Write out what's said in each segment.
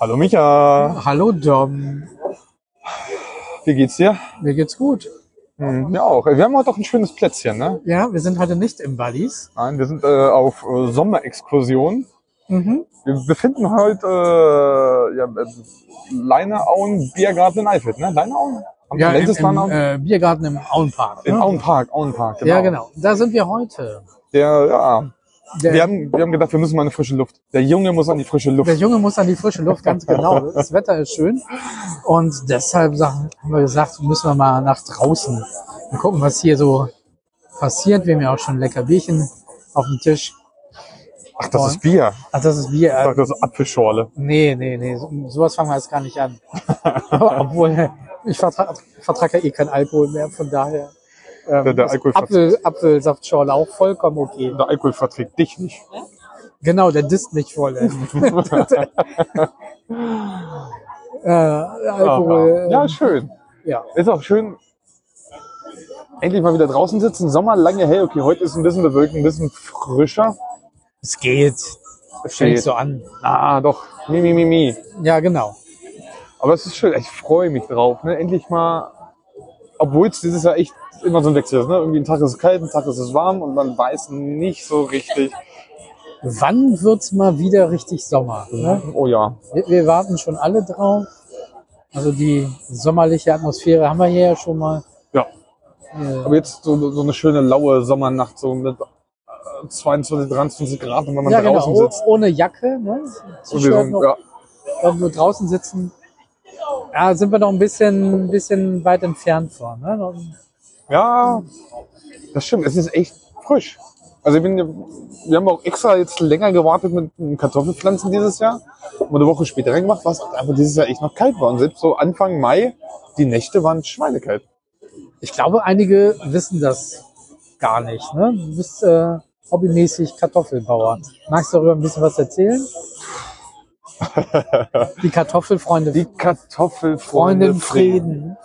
Hallo Micha, Hallo Dom, wie geht's dir? mir geht's gut. Hm, mir auch. Wir haben heute auch ein schönes Plätzchen, ne? Ja, wir sind heute nicht im Buddies. Nein, wir sind äh, auf äh, Sommerexkursion. Mhm. Wir befinden heute äh, ja, äh, Leineauen Biergarten in Eifeld, ne? Leineauen? Am Ja, im, im Leineauen? äh, Biergarten im Auenpark. in ne? Auenpark, Auenpark, genau. Ja, genau. Da sind wir heute. Der, ja, Der, wir haben, wir haben gedacht, wir müssen mal in die frische Luft. Der Junge muss an die frische Luft. der Junge muss an die frische Luft, ganz genau. Das Wetter ist schön. Und deshalb sagen- haben wir gesagt, müssen wir mal nach draußen und gucken, was hier so passiert. Wir haben ja auch schon lecker Bierchen auf dem Tisch. Ach, das ist Bier. Ach, das ist Bier. Ich dachte, das ist Apfelschorle. nee, nee, nee. So, sowas fangen wir jetzt gar nicht an. Obwohl, ich vertrage vertrag ja eh keinen Alkohol mehr, von daher. Ähm, Der- der ist Alkohol Apfel, Apfelsaftschorle auch vollkommen okay. Der Alkohol verträgt dich nicht. Genau, der disst nicht voll. ey. äh, Alkohol. Aha. Ja, schön. äh, ja. Ist auch schön. Endlich mal wieder draußen sitzen. Sommer lange hell. Okay, heute ist ein bisschen bewölkt, ein bisschen frischer. Es geht. Es Fängt so an. Ah, doch. Mi, mi, mi, mi. Ja, genau. Aber es ist schön. Ich freue mich drauf. Ne? Endlich mal, obwohl es dieses Jahr echt immer so ein Wechsel ist. Ne? Irgendwie ein Tag ist es kalt, ein Tag ist es warm und man weiß nicht so richtig. Wann wird's mal wieder richtig Sommer? Ne? Oh ja. Wir, wir warten schon alle drauf. Also die sommerliche Atmosphäre haben wir hier ja schon mal. Ja. Äh, Aber jetzt so, so eine schöne laue Sommernacht, so mit 22, 23 Grad, und wenn man ja, genau. draußen Oh- sitzt. Ohne Jacke. Ne? So, noch, ja, irgendwo draußen sitzen. Ja, sind wir noch ein bisschen, ein bisschen weit entfernt von. Ne? Ja, das stimmt. Es ist echt frisch. Also ich bin, wir haben auch extra jetzt länger gewartet mit Kartoffelpflanzen dieses Jahr. Und eine Woche später reingemacht, was aber dieses Jahr echt noch kalt war. Und selbst so Anfang Mai, die Nächte waren schweinekalt. Ich glaube, einige wissen das gar nicht. Ne? Du bist äh, hobbymäßig Kartoffelbauer. Magst du darüber ein bisschen was erzählen? Die Kartoffelfreunde. Die Kartoffelfreunde Frieden.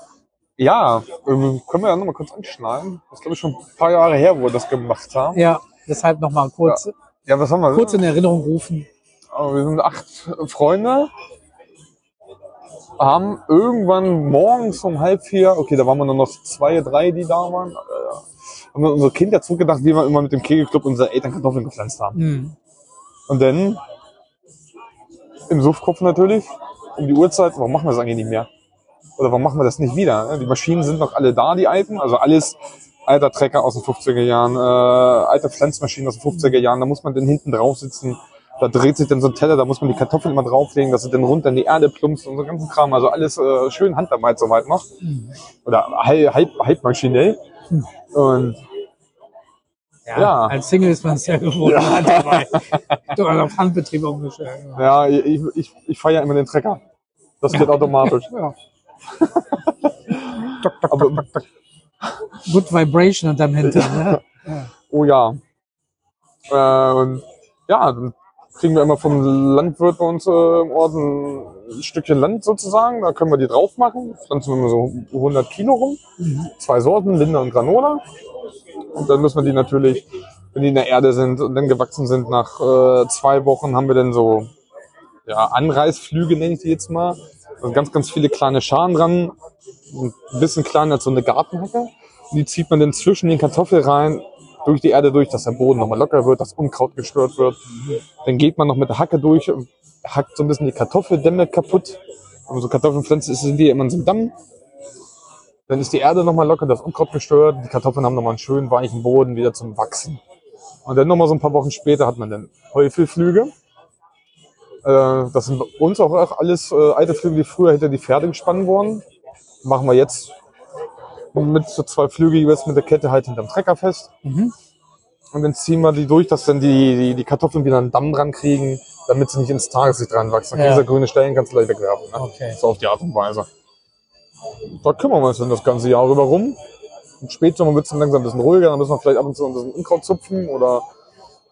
Ja, ähm, können wir ja nochmal kurz anschneiden. Das ist glaube ich schon ein paar Jahre her, wo wir das gemacht haben. Ja, deshalb nochmal kurz, Ja, was haben wir? kurz in Erinnerung rufen. Aber wir sind acht Freunde, haben irgendwann morgens um halb vier, okay, da waren wir nur noch zwei, drei, die da waren, äh, haben wir unsere Kinder zurückgedacht, wie wir immer mit dem Kegelclub unsere Eltern Kartoffeln gepflanzt haben. Hm. Und dann im Suffkopf natürlich, um die Uhrzeit, warum machen wir das eigentlich nicht mehr? Oder warum machen wir das nicht wieder? Die Maschinen sind noch alle da, die alten, also alles alter Trecker aus den 50er Jahren, äh, alte Pflanzmaschinen aus den 50er Jahren, da muss man dann hinten drauf sitzen, da dreht sich dann so ein Teller, da muss man die Kartoffeln immer drauflegen, dass sie dann runter in die Erde plumpst und so ganzen Kram, also alles äh, schön Handarbeit soweit noch. Oder halb, halb, halb maschinell. Und Ja, Ja. Als Single ist man sehr gewohnt. Ja. dabei. Du hast auf Handbetrieb umgestellt. ja, ich, ich, ich feiere immer den Trecker. Das geht automatisch. Ja. Tok, tok, Aber- tok, tok. Good Vibration unterm Hintern. Ne? Oh ja. Äh, und ja, dann kriegen wir immer vom Landwirt bei uns äh, im Ort ein Stückchen Land sozusagen. Da können wir die drauf machen. Pflanzen wir immer so 100 Kilo rum. Zwei Sorten, Linde und Granola. Und dann müssen wir die natürlich, wenn die in der Erde sind und dann gewachsen sind, nach äh, zwei Wochen haben wir dann so ja, Anreißflüge, nenne ich die jetzt mal. Also ganz, ganz viele kleine Scharen dran. Ein bisschen kleiner als so eine Gartenhacke. Die zieht man dann zwischen den Kartoffelreihen durch die Erde durch, dass der Boden nochmal locker wird, dass Unkraut gestört wird. Dann geht man noch mit der Hacke durch hackt so ein bisschen die Kartoffeldämme kaputt. Und so Kartoffelpflanzen sind die immer in so einem Damm. Dann ist die Erde nochmal locker, das Unkraut gestört. Die Kartoffeln haben nochmal einen schönen weichen Boden wieder zum Wachsen. Und dann nochmal so ein paar Wochen später hat man dann Heufelflüge. Äh, das sind bei uns auch alles äh, alte Flüge, die früher hinter die Pferde gespannt wurden. Machen wir jetzt mit so zwei Flüge jeweils mit der Kette halt hinterm Trecker fest. Mhm. Und dann ziehen wir die durch, dass dann die, die, die Kartoffeln wieder einen Damm dran kriegen, damit sie nicht ins Tageslicht dran wachsen. Ja. Diese grüne Stellen kannst du gleich wegwerfen. Ne? Okay. So auf die Art und Weise. Da kümmern wir uns dann das ganze Jahr rüber rum. Im Spätsommer wird es dann langsam ein bisschen ruhiger, dann müssen wir vielleicht ab und zu ein bisschen Unkraut zupfen oder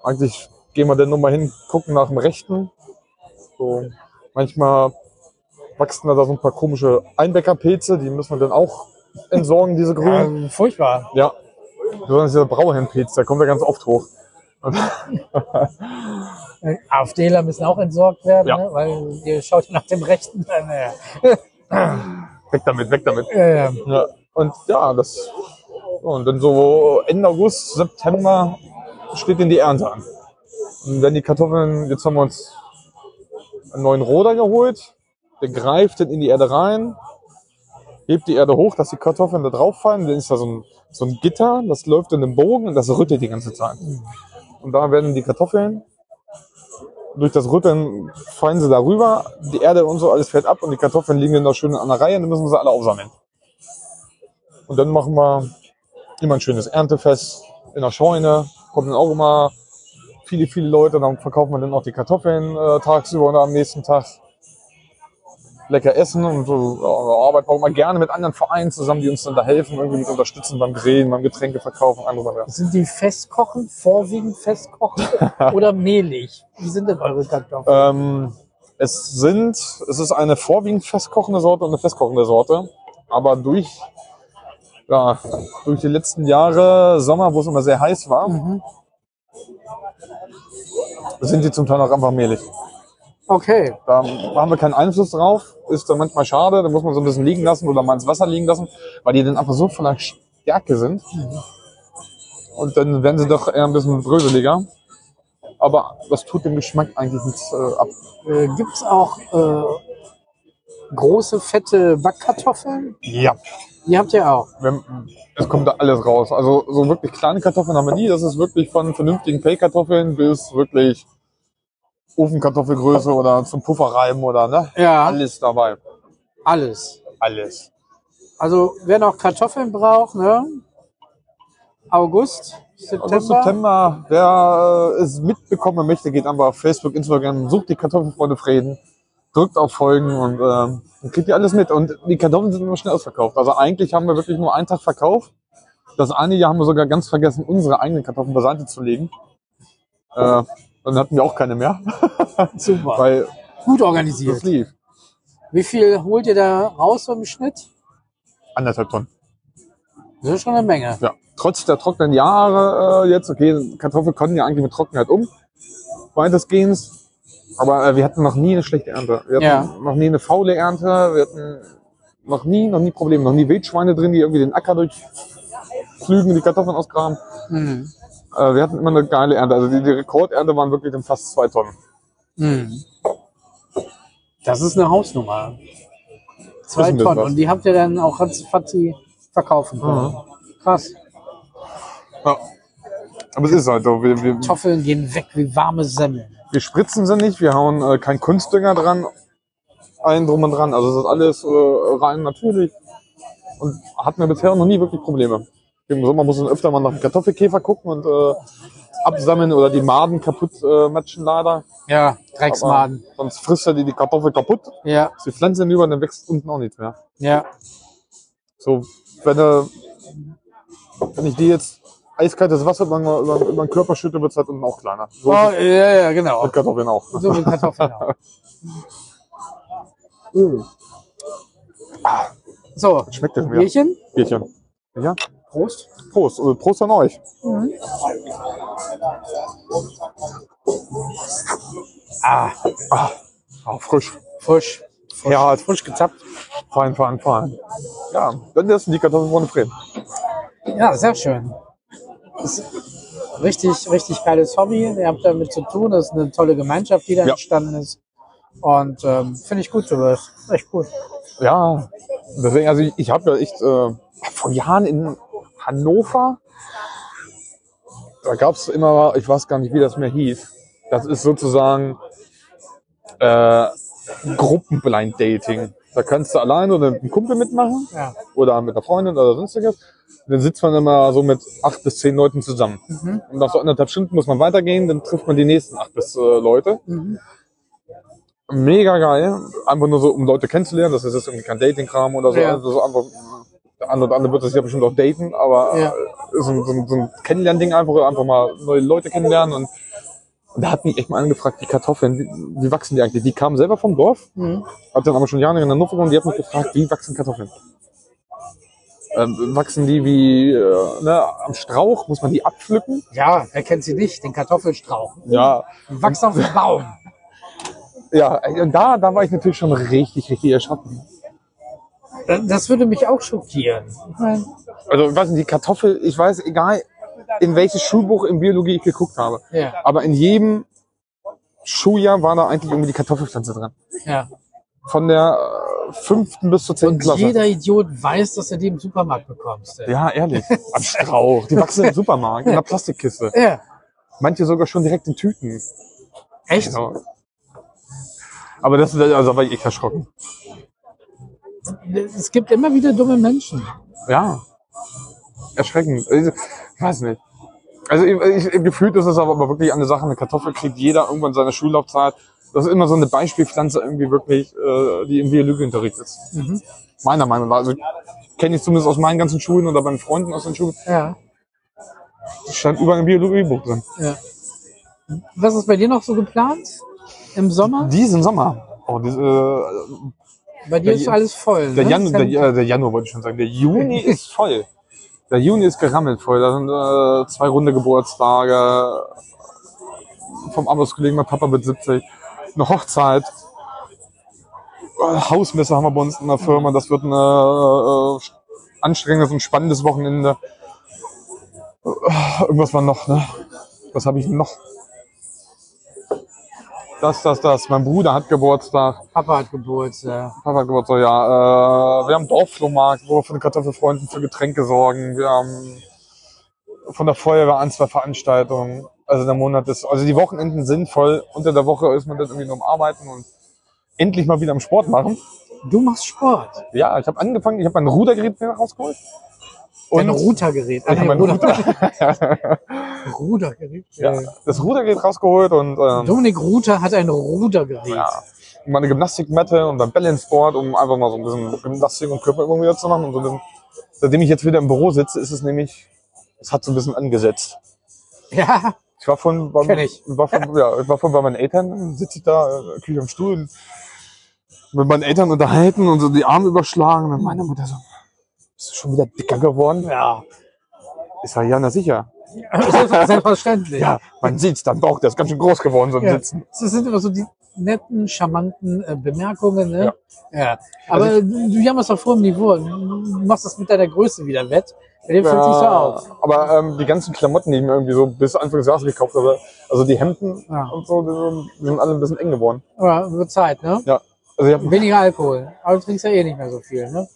eigentlich gehen wir dann nur mal hin, gucken nach dem Rechten. So, manchmal wachsen da so ein paar komische Einbäckerpilze, die müssen wir dann auch entsorgen, diese grünen. Ja, furchtbar. Ja. Besonders dieser Brauhennpilz, der kommt ja ganz oft hoch. AfDler müssen auch entsorgt werden, Ja. ne? weil ihr schaut nach dem Rechten. Weg damit, weg damit. Äh, Ja. Und ja, das. Und dann so Ende August, September steht dann die Ernte an. Und wenn die Kartoffeln, jetzt haben wir uns einen neuen Roder geholt, der greift dann in die Erde rein, hebt die Erde hoch, dass die Kartoffeln da drauf fallen. Dann ist da so ein, so ein Gitter, das läuft in den Bogen und das rüttelt die ganze Zeit. Und da werden die Kartoffeln, durch das Rütteln fallen sie darüber, die Erde und so, alles fällt ab und die Kartoffeln liegen dann noch schön an der Reihe und dann müssen wir sie alle aufsammeln. Und dann machen wir immer ein schönes Erntefest in der Scheune. Kommen dann auch immer viele, viele Leute. Dann verkaufen wir dann auch die Kartoffeln äh, tagsüber und am nächsten Tag lecker essen. Und so ja, arbeiten auch immer gerne mit anderen Vereinen zusammen, die uns dann da helfen, irgendwie mit unterstützen beim Grillen, beim Getränkeverkaufen, andere Sachen. sind die festkochen, vorwiegend festkochen oder mehlig? Wie sind denn eure Kartoffeln? Ähm, es sind, es ist eine vorwiegend festkochende Sorte und eine festkochende Sorte. Aber durch, ja, durch die letzten Jahre Sommer, wo es immer sehr heiß war, Mhm. sind die zum Teil auch einfach mehlig. Okay. Da haben wir keinen Einfluss drauf. Ist dann manchmal schade. Da muss man so ein bisschen liegen lassen oder mal ins Wasser liegen lassen, weil die dann einfach so voller Stärke sind. Und dann werden sie doch eher ein bisschen bröseliger. Aber das tut dem Geschmack eigentlich nichts äh, ab. Äh, Gibt es auch äh, große, fette Backkartoffeln? Ja. Die habt ihr auch. Wir, es kommt da alles raus. Also so wirklich kleine Kartoffeln haben wir nie. Das ist wirklich von vernünftigen Pellkartoffeln bis wirklich Ofenkartoffelgröße oder zum Pufferreiben oder ne? Ja, Alles dabei. alles. Alles. Also wer noch Kartoffeln braucht, ne? August, September. August, September, wer äh, es mitbekommen möchte, geht einfach auf Facebook, Instagram, sucht die Kartoffelfreunde Frieden, drückt auf Folgen und ähm, dann kriegt ihr alles mit. Und die Kartoffeln sind immer schnell ausverkauft. Also eigentlich haben wir wirklich nur einen Tag verkauft. Das eine Jahr haben wir sogar ganz vergessen, unsere eigenen Kartoffeln beiseite zu legen. Äh, dann hatten wir auch keine mehr, Super. weil Gut das organisiert. lief. Wie viel holt ihr da raus so im Schnitt? Anderthalb Tonnen. Das ist schon eine Menge. Ja. Trotz der trockenen Jahre äh, jetzt, okay, Kartoffeln konnten ja eigentlich mit Trockenheit um, weitestgehend. Aber äh, wir hatten noch nie eine schlechte Ernte. Wir hatten Ja. noch nie eine faule Ernte. Wir hatten noch nie, noch nie Probleme. Noch nie Wildschweine drin, die irgendwie den Acker durchflügen, die Kartoffeln ausgraben. Mhm. Äh, wir hatten immer eine geile Ernte. Also die, die Rekordernte waren wirklich dann fast zwei Tonnen. Mhm. Das ist eine Hausnummer. Zwei Tonnen. was. Und die habt ihr dann auch ratzifatzi verkaufen können. Mhm. Krass. Ja. Aber es ist halt so. Wir, wir, Kartoffeln gehen weg wie warme Semmeln. wir spritzen sie nicht, wir hauen äh, kein Kunstdünger dran, allen drum und dran. Also es ist alles äh, rein natürlich und hatten wir bisher noch nie wirklich Probleme. Im Sommer muss man öfter mal nach dem Kartoffelkäfer gucken und äh, absammeln oder die Maden kaputt äh, matschen leider. Ja, Aber Drecksmaden. Sonst frisst er die, die Kartoffel kaputt, Ja, ist die Pflanze hinüber, dann wächst unten auch nichts mehr. ja. So, wenn, äh, wenn ich die jetzt eiskaltes Wasser über, über, über den Körper schütte, wird es halt unten auch kleiner. So Oh, ja, ja, genau. mit Kartoffeln auch. So mit Kartoffeln auch. So, Schmeckt das mir? Bierchen. Bierchen. Ja. Prost. Prost, äh, Prost an euch. Ah, Ah, frisch. frisch. frisch. Ja, halt frisch gezappt. fein, fein, fein. Ja, dann essen die Kartoffeln von Fred. Ja, sehr schön. Richtig, richtig geiles Hobby. Ihr habt damit zu tun. Das ist eine tolle Gemeinschaft, die da Ja. entstanden ist. Und ähm, finde ich gut sowas. Echt cool. Ja, deswegen, also ich, ich habe ja echt äh, vor Jahren in Hannover, da gab es immer, ich weiß gar nicht, wie das mehr hieß. Das ist sozusagen äh, Gruppenblind Dating. Da kannst du alleine oder mit einem Kumpel mitmachen Ja. oder mit einer Freundin oder sonstiges. Und dann sitzt man immer so mit acht bis zehn Leuten zusammen. Mhm. Und nach so anderthalb Stunden muss man weitergehen, dann trifft man die nächsten acht bis äh, Leute. Mhm. Mega geil. Einfach nur so, um Leute kennenzulernen. Das ist jetzt irgendwie kein Dating-Kram oder so. Ja. Also so einfach, der andere oder andere wird sich ja bestimmt auch daten, aber Ja. äh, so, ein- so, ein- so ein Kennenlernding einfach, einfach mal neue Leute kennenlernen und Und da hat mich echt mal angefragt, die Kartoffeln, wie, wie wachsen die eigentlich? Die kamen selber vom Dorf, Mhm. hat dann aber schon Jahre in Hannover gewohnt, die hat mich gefragt, wie wachsen Kartoffeln? Ähm, wachsen die wie äh, ne, am Strauch? Muss man die abpflücken? Ja, wer kennt sie nicht? Den Kartoffelstrauch. Ja, wachsen auf dem Baum. ja. Und da, da war ich natürlich schon richtig, richtig erschrocken. Das würde mich auch schockieren. Also, ich weiß nicht, die Kartoffel, ich weiß, egal in welches Schulbuch in Biologie ich geguckt habe, ja, aber in jedem Schuljahr war da eigentlich irgendwie die Kartoffelpflanze dran. ja. Von der äh, fünften bis zur zehnten Und Klasse. jeder Idiot weiß, dass du die im Supermarkt bekommst. ey. Ja, ehrlich. Am Strauch. Die wachsen im Supermarkt, in der Plastikkiste. ja. Manche sogar schon direkt in Tüten. Echt? Genau. Aber das, also da war ich echt erschrocken. Es gibt immer wieder dumme Menschen. Ja. Erschreckend. Also, Ich weiß nicht. Also ich, ich, gefühlt ist es aber wirklich eine Sache, eine Kartoffel kriegt jeder irgendwann seine Schullaufzeit. Das ist immer so eine Beispielpflanze irgendwie wirklich, äh, die im Biologieunterricht ist. Mhm. Meiner Meinung nach. Also kenne ich zumindest aus meinen ganzen Schulen oder meinen Freunden aus den Schulen. Ja, stand überall im Biologiebuch drin. ja. Was ist bei dir noch so geplant? Im Sommer? Diesen Sommer. Oh, diese, äh, Bei dir Der ist alles voll. Der, ne? Janu, der, äh, der Januar wollte ich schon sagen. Der Juni ist voll. Der Juni ist gerammelt voll. Da sind äh, zwei runde Geburtstage vom Arbeitskollegen, mein Papa mit 70. Eine Hochzeit. Äh, Hausmesse haben wir bei uns in der Firma. Das wird ein äh, anstrengendes und spannendes Wochenende. Äh, Irgendwas war noch, ne? Was habe ich noch? Das, das, das. Mein Bruder hat Geburtstag. Papa hat Geburtstag. Papa hat Geburtstag, ja. Äh, wir haben Dorfflohmarkt, wo wir von den Kartoffelfreunden für Getränke sorgen. Wir haben von der Feuerwehr ein, zwei Veranstaltungen. Also der Monat ist, also die Wochenenden sind voll. Unter der Woche ist man dann irgendwie nur am Arbeiten und endlich mal wieder am Sport machen. Du machst Sport. Ja, ich habe angefangen, ich habe mein Rudergerät mir rausgeholt. Und Routergerät. ich hab mein Ruder Ruder, Rudergerät. ja, das Rudergerät rausgeholt und ähm, Dominik Ruter hat ein Rudergerät. ja, meine Gymnastikmatte und dann Balanceboard, um einfach mal so ein bisschen Gymnastik und Körperübung wieder zu machen. Und so ein bisschen, seitdem ich jetzt wieder im Büro sitze, ist es nämlich, es hat so ein bisschen angesetzt. Ja, Ich war von, beim, Kenn ich. War von, ja, ich war von bei meinen Eltern, sitze ich da, äh, ich am Stuhl, mit meinen Eltern unterhalten und so die Arme überschlagen. Und meine Mutter so, bist du schon wieder dicker geworden? ja. Ich sage, ja, na sicher. Selbstverständlich. Ja, man sieht's, dein Bauch, der ist ganz schön groß geworden, so im Ja. Sitzen. Das sind immer so die netten, charmanten äh, Bemerkungen. Ne? Ja. Aber du jammerst auf hohem Niveau. Du machst das mit deiner Größe wieder wett. Bei dem fällt sich so auf. Aber ähm, die ganzen Klamotten, die ich mir irgendwie so bis Anfang des Jahres gekauft habe, also die Hemden Ja. und so, die sind, die sind alle ein bisschen eng geworden. Aber wird Zeit, ne? Ja. Also ich hab, Weniger Alkohol. Aber du trinkst ja eh nicht mehr so viel, ne?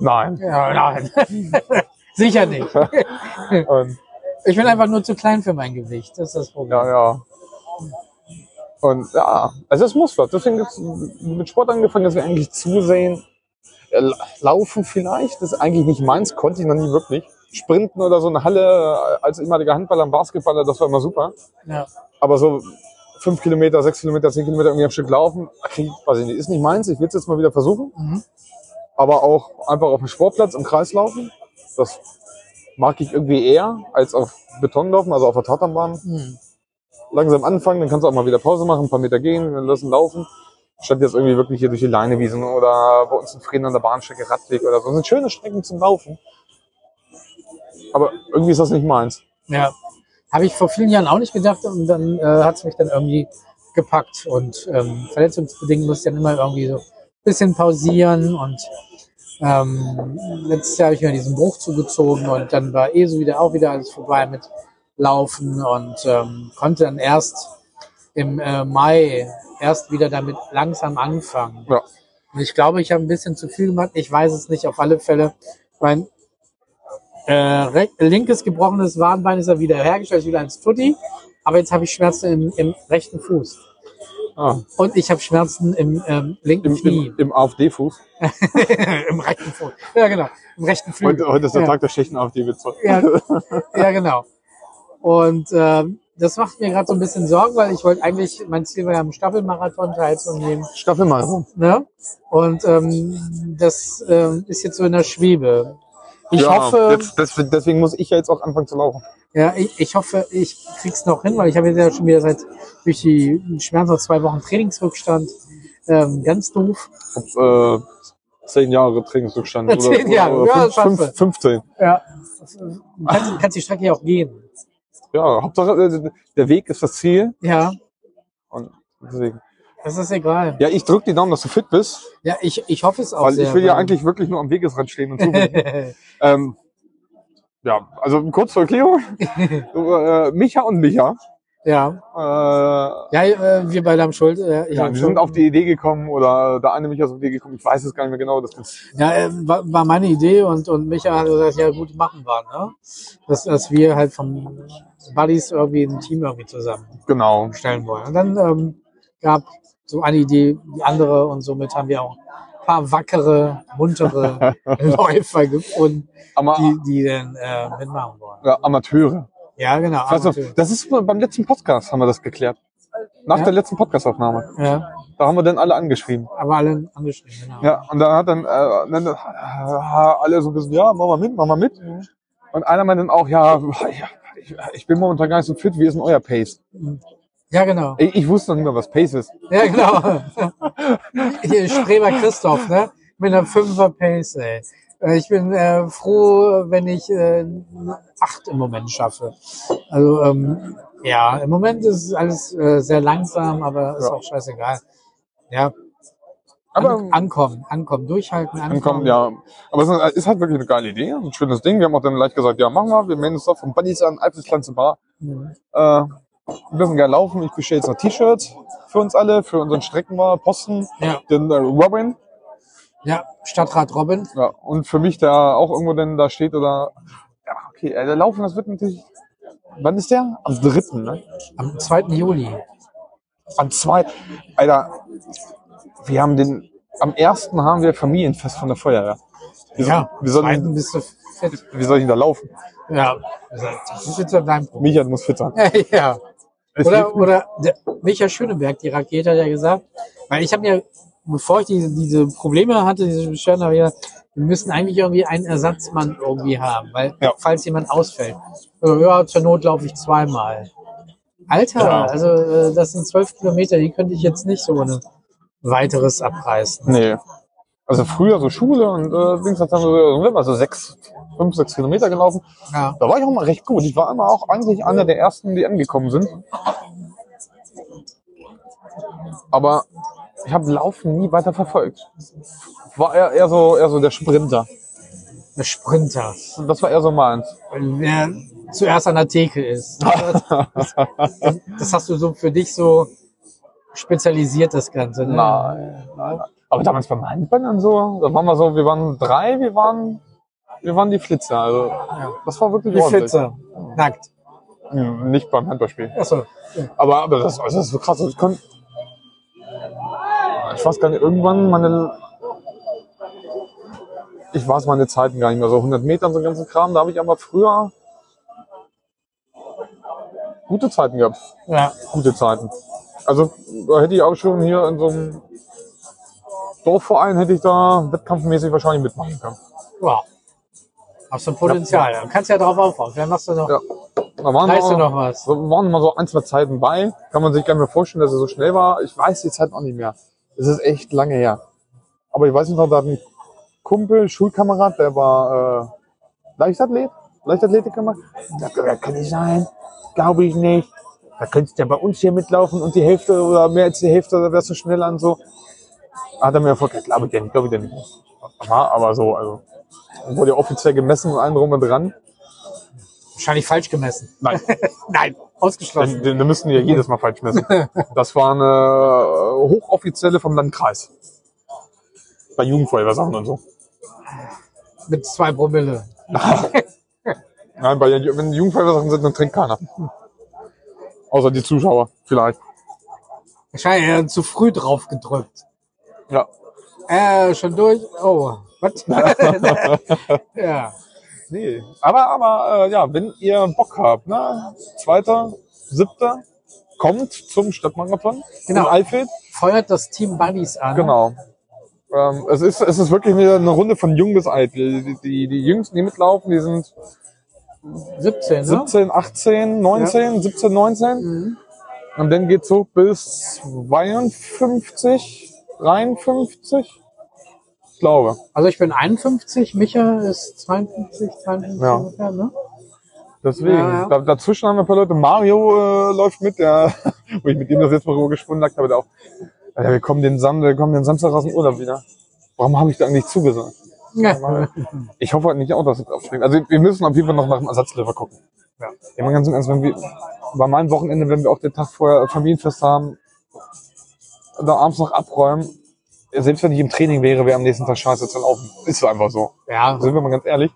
Nein. Ja, nein. Sicher nicht. Und, Ich bin einfach nur zu klein für mein Gewicht. Das ist das Problem. ja, ja. Und ja, also es muss was. Deswegen ist mit Sport angefangen, dass wir eigentlich zusehen. Äh, Laufen vielleicht, das ist eigentlich nicht meins, konnte ich noch nie wirklich. Sprinten oder so eine Halle äh, als ehemaliger Handballer und Basketballer, das war immer super. Ja. Aber so fünf Kilometer, sechs Kilometer, zehn Kilometer irgendwie am Stück laufen, krieg, weiß ich nicht, ist nicht meins. Ich will es jetzt mal wieder versuchen. Mhm. Aber auch einfach auf dem Sportplatz im Kreis laufen. Das mag ich irgendwie eher als auf Beton laufen, also auf der Tatanbahn. Mhm. Langsam anfangen, dann kannst du auch mal wieder Pause machen, ein paar Meter gehen, dann lassen laufen. Statt jetzt irgendwie wirklich hier durch die Leinewiesen oder bei uns in Frieden an der Bahnstrecke Radweg oder so. Das sind schöne Strecken zum Laufen. Aber irgendwie ist das nicht meins. Ja. Habe ich vor vielen Jahren auch nicht gedacht und dann äh, hat es mich dann irgendwie gepackt. Und ähm, verletzungsbedingt musste ich dann immer irgendwie so ein bisschen pausieren und ähm, letztes Jahr habe ich mir diesen Bruch zugezogen und dann war eh so wieder auch wieder alles vorbei mit Laufen und ähm, konnte dann erst im äh, Mai erst wieder damit langsam anfangen. Ja. Und ich glaube, ich habe ein bisschen zu viel gemacht. Ich weiß es nicht auf alle Fälle. Mein äh, linkes gebrochenes Wadenbein ist ja wieder hergestellt, ist wieder als Tutti. Aber jetzt habe ich Schmerzen im, im rechten Fuß. Ah, Und ich habe Schmerzen im ähm, linken im, Knie. im, Im AfD-Fuß. Im rechten Fuß. Ja, genau. Im rechten Flügel. Heute, heute ist der ja. Tag der schlechten AfD-Witze. Ja, ja, genau. Und ähm, das macht mir gerade so ein bisschen Sorgen, weil ich wollte eigentlich, mein Ziel war ja am Staffelmarathon teilzunehmen. Staffel mal rum. Ne? Und ähm, das ähm, ist jetzt so in der Schwebe. Ich ja, hoffe, Jetzt, des- deswegen muss ich ja jetzt auch anfangen zu laufen. Ja, ich, ich hoffe, ich krieg's noch hin, weil ich habe jetzt ja schon wieder seit durch die Schmerzen zwei Wochen Trainingsrückstand. Ähm, ganz doof. Hab, äh, zehn Jahre Trainingsrückstand. Ja, zehn Jahre, oder ja, fünf, fünf, 15. Ja. Kannst, kannst die Strecke ja auch gehen. Ja, Hauptsache, äh, der Weg ist das Ziel. Ja, Und deswegen. das ist egal. Ja, ich drück die Daumen, dass du fit bist, Ja, ich, ich hoffe es auch weil sehr. ich will ja eigentlich wirklich nur am Wegesrand stehen und zugucken. ähm, ja, also kurz zur Erklärung. äh, Micha und Micha, ja. äh, Ja, äh, wir beide haben Schuld. Äh, ich ja, Schuld. sind auf die Idee gekommen oder der eine Micha ist auf die Idee gekommen, ich weiß es gar nicht mehr genau. Das Ja, äh, war, war meine Idee und, und Micha hat gesagt, ja gut, machen wir. Ne? Dass, dass wir halt vom Buddies irgendwie ein Team irgendwie zusammenstellen genau. wollen. Und dann ähm, gab so eine Idee, die andere und somit haben wir auch paar wackere, muntere Läufer gefunden, Aber, die, die dann äh, mitmachen wollen. ja, Amateure. Ja, genau. Amateure. das ist beim letzten Podcast haben wir das geklärt. Nach Ja. der letzten Podcastaufnahme. ja, Da haben wir dann alle angeschrieben. aber alle angeschrieben, genau. Ja, und da hat dann, äh, dann äh, alle so ein bisschen, ja, mach mal mit, mach mal mit. Und einer meinte dann auch, ja, ich, ich bin momentan gar nicht so fit, wie ist denn euer Pace? Ja, genau. Ich, ich wusste noch nicht mehr, was Pace ist. Ja, genau. Hier Streber Christoph, ne? Mit einer 5er Pace, ey. Äh, Ich bin äh, froh, wenn ich äh, 8 im Moment schaffe. Also, ähm, ja, im Moment ist alles äh, sehr langsam, aber ist Ja. auch scheißegal. Ja, Aber an, ankommen, ankommen, durchhalten, ankommen. ankommen, ja. Aber es ist- ist halt wirklich eine geile Idee, ein schönes Ding. Wir haben auch dann gleich gesagt, ja, machen wir. Wir melden uns doch vom Buddies an, Alpenpflanze Bar. Mhm. Äh, wir dürfen gerne laufen. Ich bestelle jetzt noch T-Shirts für uns alle, für unseren Streckenbar, Posten, Ja, den äh, Robin. ja, Stadtrat Robin. Ja, und für mich, der auch irgendwo denn da steht oder, ja, okay, äh, der Laufen, das wird natürlich, wann ist der? Am dritten, ne? Am 2. Juli. Am zweiten, Alter, wir haben den, am ersten haben wir Familienfest von der Feuerwehr. Soll- Ja, wie, soll, zweiten ich- bist du fit. wie soll ich denn da laufen? Ja, das ist jetzt dein Problem. Micha muss fit sein. ja. Oder, oder der Michael Schöneberg, die Rakete, hat ja gesagt, weil ich habe ja, bevor ich diese, diese Probleme hatte, diese Beschwerden, habe ich gesagt, wir müssen eigentlich irgendwie einen Ersatzmann irgendwie haben, weil Ja. falls jemand ausfällt, äh, ja, zur Not laufe ich zweimal. Alter, Ja. also äh, das sind zwölf Kilometer, die könnte ich jetzt nicht so ohne weiteres abreißen. Nee. Also früher so Schule und äh, Dings hat dann so, so sechs, fünf, sechs Kilometer gelaufen. Ja. Da war ich auch mal recht gut. Ich war immer auch eigentlich einer der ersten, die angekommen sind. Aber ich habe Laufen nie weiter verfolgt. War eher, eher so eher so der Sprinter. Der Sprinter, Das war eher so meins. wer zuerst an der Theke ist. Das, das hast du so für dich so spezialisiert, das Ganze. Ne? Nein, nein. Aber damals beim Handball und so, da waren wir so, wir waren drei, wir waren, wir waren die Flitzer. Also Ja. das war wirklich Die ordentlich. Flitzer. Nackt. Nicht beim Handballspiel. Achso. Aber, aber das, also das ist so krass. Ich, kon, ich weiß gar nicht, irgendwann meine. Ich weiß meine Zeiten gar nicht mehr, so 100 Meter und so ganzen Kram. Da habe ich aber früher gute Zeiten gehabt. Ja. Gute Zeiten. Also da hätte ich auch schon hier in so einem Dorfverein hätte ich da wettkampfmäßig wahrscheinlich mitmachen können. Wow. Hast du Potenzial. Ja. Kannst ja drauf aufbauen. Vielleicht machst du noch, Ja. Da waren reißt du noch, was. So waren mal so ein, zwei Zeiten bei. Kann man sich gar nicht mehr vorstellen, dass er so schnell war. Ich weiß die Zeit auch nicht mehr. Es ist echt lange her. Aber ich weiß nicht noch, da hat ein Kumpel, Schulkamerad, der war äh, Leichtathlet, Leichtathletik gemacht. Gesagt, kann nicht sein, glaube ich nicht. Da könntest du ja bei uns hier mitlaufen und die Hälfte oder mehr als die Hälfte, da wärst du schneller und so. Hat er mir erfolgreich, glaube ich dir nicht, glaube ich dir nicht. Aber so, also wurde ja offiziell gemessen und allem drum und dran. Wahrscheinlich falsch gemessen. Nein. Nein, ausgeschlossen. Den, den müssten die ja jedes Mal falsch messen. Das war eine äh, Hochoffizielle vom Landkreis. Bei Jugendfeuerwehrsachen und so. Mit zwei Promille. Nein, bei, wenn Jugendfeuerwehrsachen sind, dann trinkt keiner. Außer die Zuschauer, vielleicht. Wahrscheinlich zu früh drauf gedrückt. Ja. Äh, schon durch. Oh, was? ja. Nee. Aber, aber äh, ja, wenn ihr Bock habt, ne? Zweiter, siebter, kommt zum Stadtmarathon Genau. in. Feuert das Team Buddies an. Genau. Ähm, es, ist, es ist wirklich eine, eine Runde von jung bis alt. Die, die, die Jüngsten, die mitlaufen, die sind 17, ne? 17, 18, 19, 17, 19. Mhm. Und dann geht's hoch bis 52, 53. Glaube. Also ich bin 51, Micha ist 52, 52 Ja. ungefähr, ne? Deswegen. Ja, ja. Da, dazwischen haben wir ein paar Leute. Mario äh, läuft mit, der, wo ich mit ihm das jetzt mal gesponnen habe, der auch. Ja, wir kommen den, Sam wir kommen den Samstag aus dem Urlaub wieder. Warum habe ich da eigentlich zugesagt? Ja. Ich hoffe halt nicht auch, dass es aufspringt. Also wir müssen auf jeden Fall noch nach dem Ersatzlever gucken. Ja. Mal ganz im Ernst, wenn wir, bei meinem Wochenende, wenn wir auch den Tag vorher Familienfest haben, da abends noch abräumen, selbst wenn ich im Training wäre, wäre am nächsten Tag scheiße zu laufen. Ist so einfach so. ja, Sind wir mal ganz ehrlich.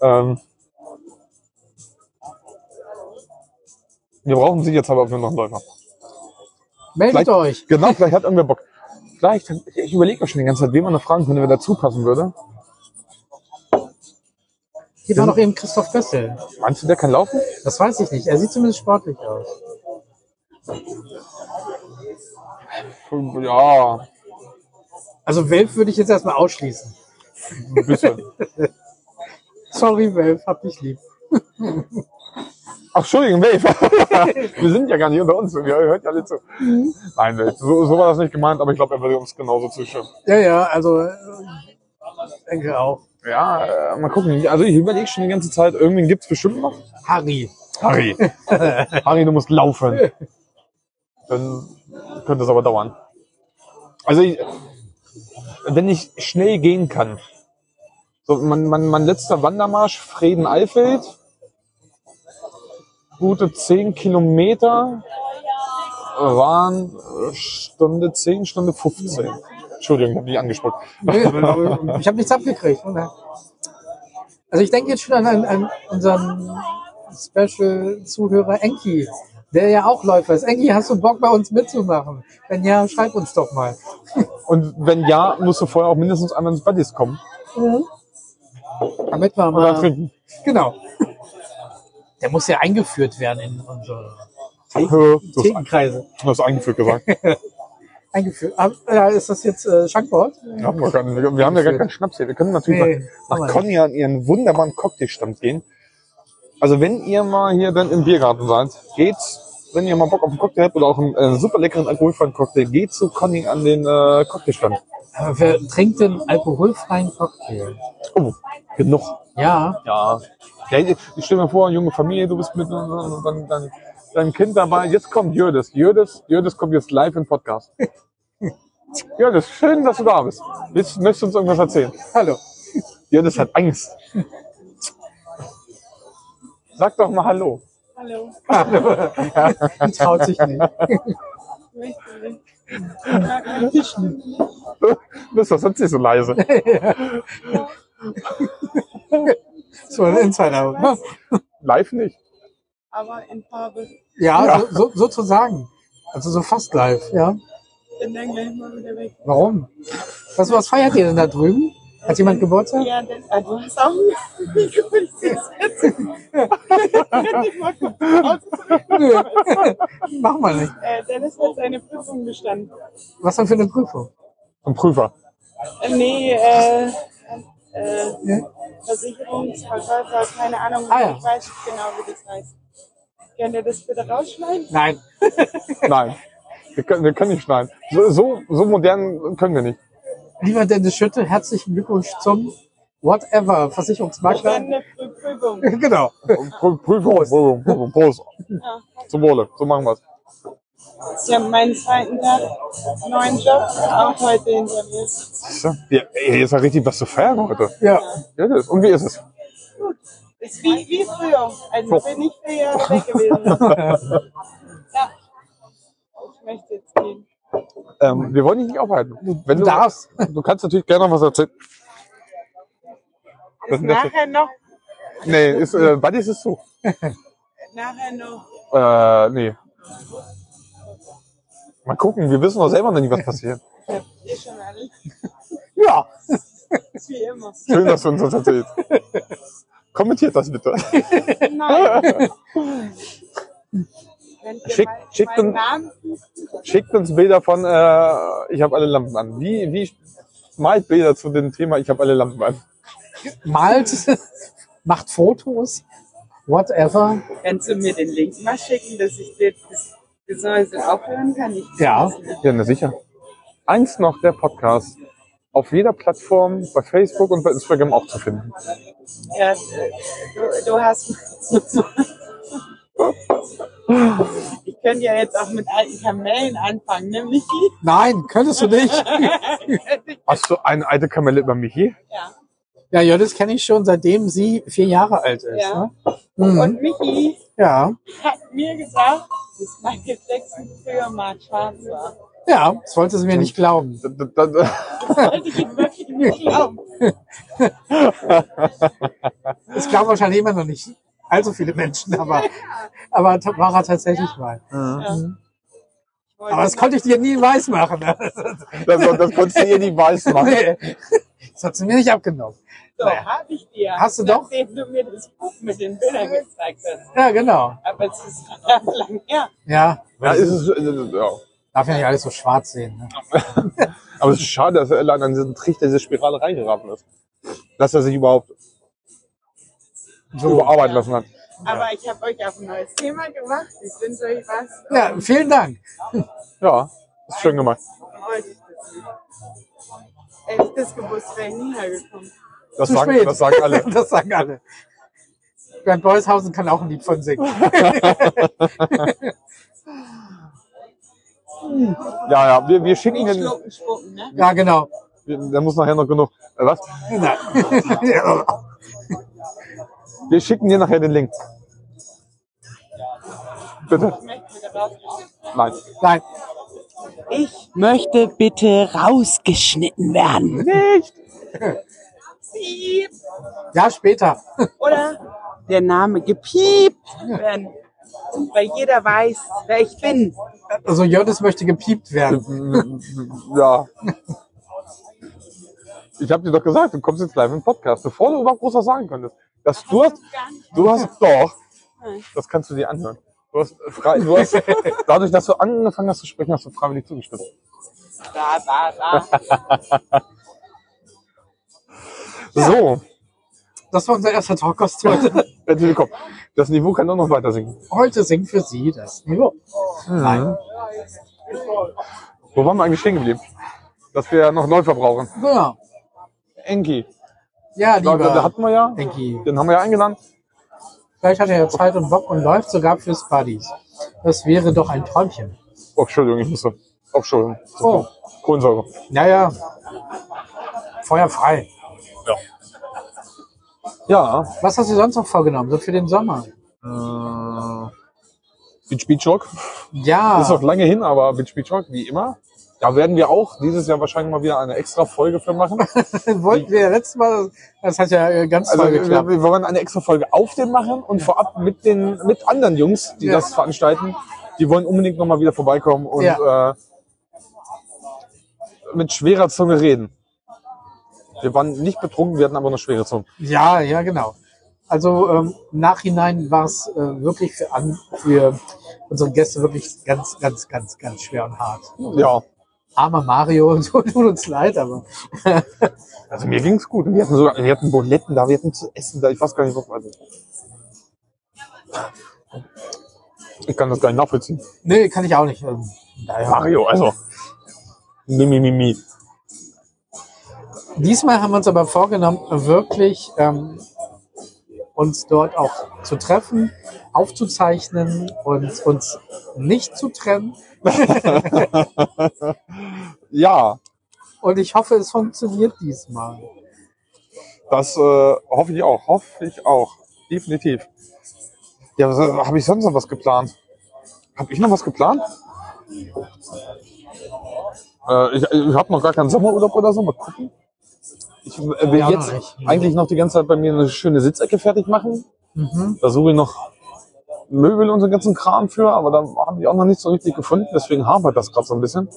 Ähm, wir brauchen sie jetzt aber auf noch einen Läufer. meldet Vielleicht- euch. Genau, vielleicht hat irgendwer Bock. Vielleicht, ich überlege auch schon die ganze Zeit, wen man noch fragen könnte, wer dazu passen würde. Hier war noch eben Christoph Bessel. Meinst du, der kann laufen? Das weiß ich nicht. Er sieht zumindest sportlich aus. Ja, Also Welf würde ich jetzt erstmal ausschließen. bisschen. Sorry, Welf, hab dich lieb. Ach, Entschuldigung, Wave. wir sind ja gar nicht unter uns. Wir hört ja alle zu. Nein, Wave. So, so war das nicht gemeint, aber ich glaube, er würde uns genauso zustimmen. Ja, ja, also äh, denke auch. Ja, äh, mal gucken. Also ich überlege schon die ganze Zeit, irgendwen gibt's bestimmt noch. Harry. Harry. Harry, du musst laufen. Dann könnte es aber dauern. Also ich, wenn ich schnell gehen kann. So, mein, mein, mein letzter Wandermarsch, Freden-Eifeld. Gute 10 Kilometer waren äh, Stunde 10, Stunde 15. Entschuldigung, ich habe dich angesprochen. Nee, ich habe nichts abgekriegt. Also ich denke jetzt schon an, an unseren Special-Zuhörer Enki, der ja auch Läufer ist. Enki, hast du Bock bei uns mitzumachen? Wenn ja, schreib uns doch mal. Und wenn ja, musst du vorher auch mindestens einmal ins Buddies kommen. Damit wir mal... trinken. Genau. Der muss ja eingeführt werden in unsere Thekenkreise. du hast eingeführt gesagt. Eingeführt. Ah, ist das jetzt äh, Schankbord? Ja, wir, können, wir, wir haben ja gar keinen Schnaps hier. Wir können natürlich Nee, nach Conny an ihren wunderbaren Cocktailstand gehen. Also wenn ihr mal hier dann im Biergarten seid, geht, wenn ihr mal Bock auf einen Cocktail habt oder auch einen äh, super leckeren alkoholfreien Cocktail, geht zu Conny an den äh, Cocktailstand. Aber wer trinkt denn alkoholfreien Cocktail? Oh, genug. Ja, Ja. ja ich ich stell mir vor, junge Familie, du bist mit äh, dein, dein, dein Kind dabei. Jetzt kommt Jürdes. Jürdes, Jürdes kommt jetzt live im Podcast. Jürdes, schön, dass du da bist. Jetzt möchtest du uns irgendwas erzählen. hallo. Jürdes hat Angst. Sag doch mal Hallo. Hallo. Die traut sich nicht. Ich nicht. Bist du sonst nicht so leise? So ein Insider. Live nicht. Aber in Farbe. Ja, Ja. So, so, sozusagen. Also so fast live, ja. Bin dann gleich mal wieder weg. Warum? Was, was feiert ihr denn da drüben? Hat jemand Geburtstag? Ja, denn, ah, du hast auch? Nö. Mach mal nicht. Äh, Dennis hat seine Prüfung bestanden. Was denn für eine Prüfung? Ein Prüfer. Äh, nee, äh, äh, Ja. Versicherungsverkäufer, keine Ahnung, Ah, ja. ich weiß nicht genau, wie das heißt. Könnt ihr das bitte rausschneiden? Nein. Nein. Wir können, wir können nicht schneiden. So, so, so modern können wir nicht. Lieber Dennis Schütte, herzlichen Glückwunsch zum Whatever Versicherungsmakler. Prüfung. Genau. Prü- Prüfung, Prüfung, Prüfung, Prost. Ja. Zum Wohle. So machen wir's. Ich habe meinen zweiten Tag, neuen Job, auch heute hinter mir. Siehst du? Ja, ey, jetzt war richtig was zu feiern heute. Ja. Ja, das ist. Und wie ist es? Ist wie, wie früher. Also So. bin ich vier Jahre weg gewesen. ja. Ich möchte jetzt gehen. Ähm, wir wollen dich nicht aufhalten. Wenn Du darfst. Du kannst natürlich gerne noch was erzählen. Ist nachher noch, Nee, ist, äh, Buddies ist so. nachher noch, Äh, nee. Mal gucken, wir wissen doch selber noch nicht, was passiert. eh schon alles. Ja. Wie immer. Schön, dass du uns das erzählst. Kommentiert das bitte. Nein. Schick- schickt uns-? Schickt uns Bilder von, äh, ich habe alle Lampen an. Wie, wie malt Bilder zu dem Thema, ich habe alle Lampen an. Malt, macht Fotos. whatever. Kannst du mir den Link mal schicken, dass ich dir das Gesäusel auch hören kann? Ich Ja. Ja, na sicher. Eins noch, der Podcast. Auf jeder Plattform, bei Facebook und bei Instagram auch zu finden. Ja, du, du hast. Ich könnte ja jetzt auch mit alten Kamellen anfangen, ne, Michi? Nein, könntest du nicht. Hast du eine alte Kamelle über Michi? ja. Ja, Jodis kenne ich schon, seitdem sie vier Jahre alt ist. Ja. Ne? Mhm. Und Michi Ja, hat mir gesagt, dass Michael Jackson früher mal schwarz war. ja, das wollte sie mir nicht glauben. Da- da- da- Das wollte ich ihm wirklich nicht glauben. Das glauben wahrscheinlich immer noch nicht allzu viele Menschen, aber, aber ta- war er tatsächlich mal. Ja. Ich wollte Aber das konnte ich dir nie weiß machen. Ne? Das, das konntest du ihr nicht weiß machen. Nee. Das hat sie mir nicht abgenommen. so, habe ich dir. Hast du doch? Nachdem du mir das Buch mit den Bildern gezeigt hast. Ja, genau. Aber es ist verdammt lang her. Ja, Ja, ist es, äh, ja. darf ja nicht alles so schwarz sehen. Ne? Aber es ist schade, dass er leider an diesen Trichter, diese Spirale reingeraten ist. Dass er sich überhaupt So. überarbeiten lassen hat. Aber ich habe euch auf ein neues Thema gemacht. Ich wünsche euch was. Ja, vielen Dank. Ja, ist schön gemacht. Wollte ich das nicht. Hätte ich das gewusst, wäre ich nie hergekommen. Das Zu sagen, spät. das sagen alle. Das sagen alle. Bernd Beushausen kann auch ein Lied von singen. Ja, ja, wir, wir schicken spucken, ne? Ja, genau. da muss nachher noch genug, äh, was? Wir schicken dir nachher den Link. Bitte. Nein. Nein, Ich möchte bitte rausgeschnitten werden. Nicht. Piep. ja, später. Oder der Name gepiept werden. Weil jeder weiß, wer ich bin. Also Jonas möchte gepiept werden. Ja. Ich habe dir doch gesagt, du kommst jetzt live im Podcast, bevor du überhaupt groß was sagen könntest. Das, du hast, du hast doch, das kannst du dir anhören. Du hast, frei, du hast, dadurch, dass du angefangen hast zu sprechen, hast du freiwillig zugestimmt. Da, da, da. So, Das war unser erster Talkgast heute. herzlich willkommen. Das Niveau kann auch noch weiter sinken. Heute singt für Sie das Niveau. Nein. Wo waren wir eigentlich stehen geblieben? Dass wir noch Läufer brauchen. Genau. Enki. Ja, Da, da hatten wir ja. Enki. Den haben wir ja eingeladen. Vielleicht hat er ja Zeit und Bock und läuft sogar fürs Buddies. Das wäre doch ein Träumchen. Oh, Entschuldigung, ich musste. Oh, Entschuldigung. Oh. Kohlensäure. Naja. Feuer frei. Ja. Was hast du sonst noch vorgenommen, so für den Sommer? Äh, Beach Beach Rock. Ja. Ist noch lange hin, aber Beach Beach Rock, wie immer. Da werden wir auch dieses Jahr wahrscheinlich mal wieder eine extra Folge für machen. Wollten wir ja letztes Mal, das hat ja äh, ganz Also toll wir, geklappt. wir wollen eine extra Folge auf den machen und vorab mit den mit anderen Jungs, die Ja. das veranstalten. Die wollen unbedingt nochmal wieder vorbeikommen und äh, mit schwerer Zunge reden. Wir waren nicht betrunken, wir hatten aber eine schwere Zunge. Ja, ja, genau. Also ähm, im Nachhinein war es äh, wirklich für, an, für unsere Gäste wirklich ganz, ganz, ganz, ganz schwer und hart. Ja. Armer Mario, so tut uns leid, aber Also mir ging's gut. Wir hatten sogar, wir hatten Buletten da, wir hatten zu essen da, ich weiß gar nicht, was. Also. Ich kann das gar nicht nachvollziehen. nee, kann ich auch nicht. Ähm, daher. Mario, also. Mimi, Mimi. Diesmal haben wir uns aber vorgenommen, wirklich ähm, uns dort auch zu treffen, aufzuzeichnen und uns nicht zu trennen. Ja, Und ich hoffe, es funktioniert diesmal. das äh, hoffe ich auch. Hoffe ich auch. Definitiv. Ja, was habe ich sonst noch was geplant? Habe ich noch was geplant? Äh, ich ich habe noch gar keinen Sommerurlaub oder so. Mal gucken. Ich äh, will Ja, jetzt eigentlich noch die ganze Zeit bei mir eine schöne Sitzecke fertig machen. Mhm. Da suche ich noch Möbel und so ganzen Kram für, aber da habe ich auch noch nicht so richtig gefunden. Deswegen hapert das gerade so ein bisschen.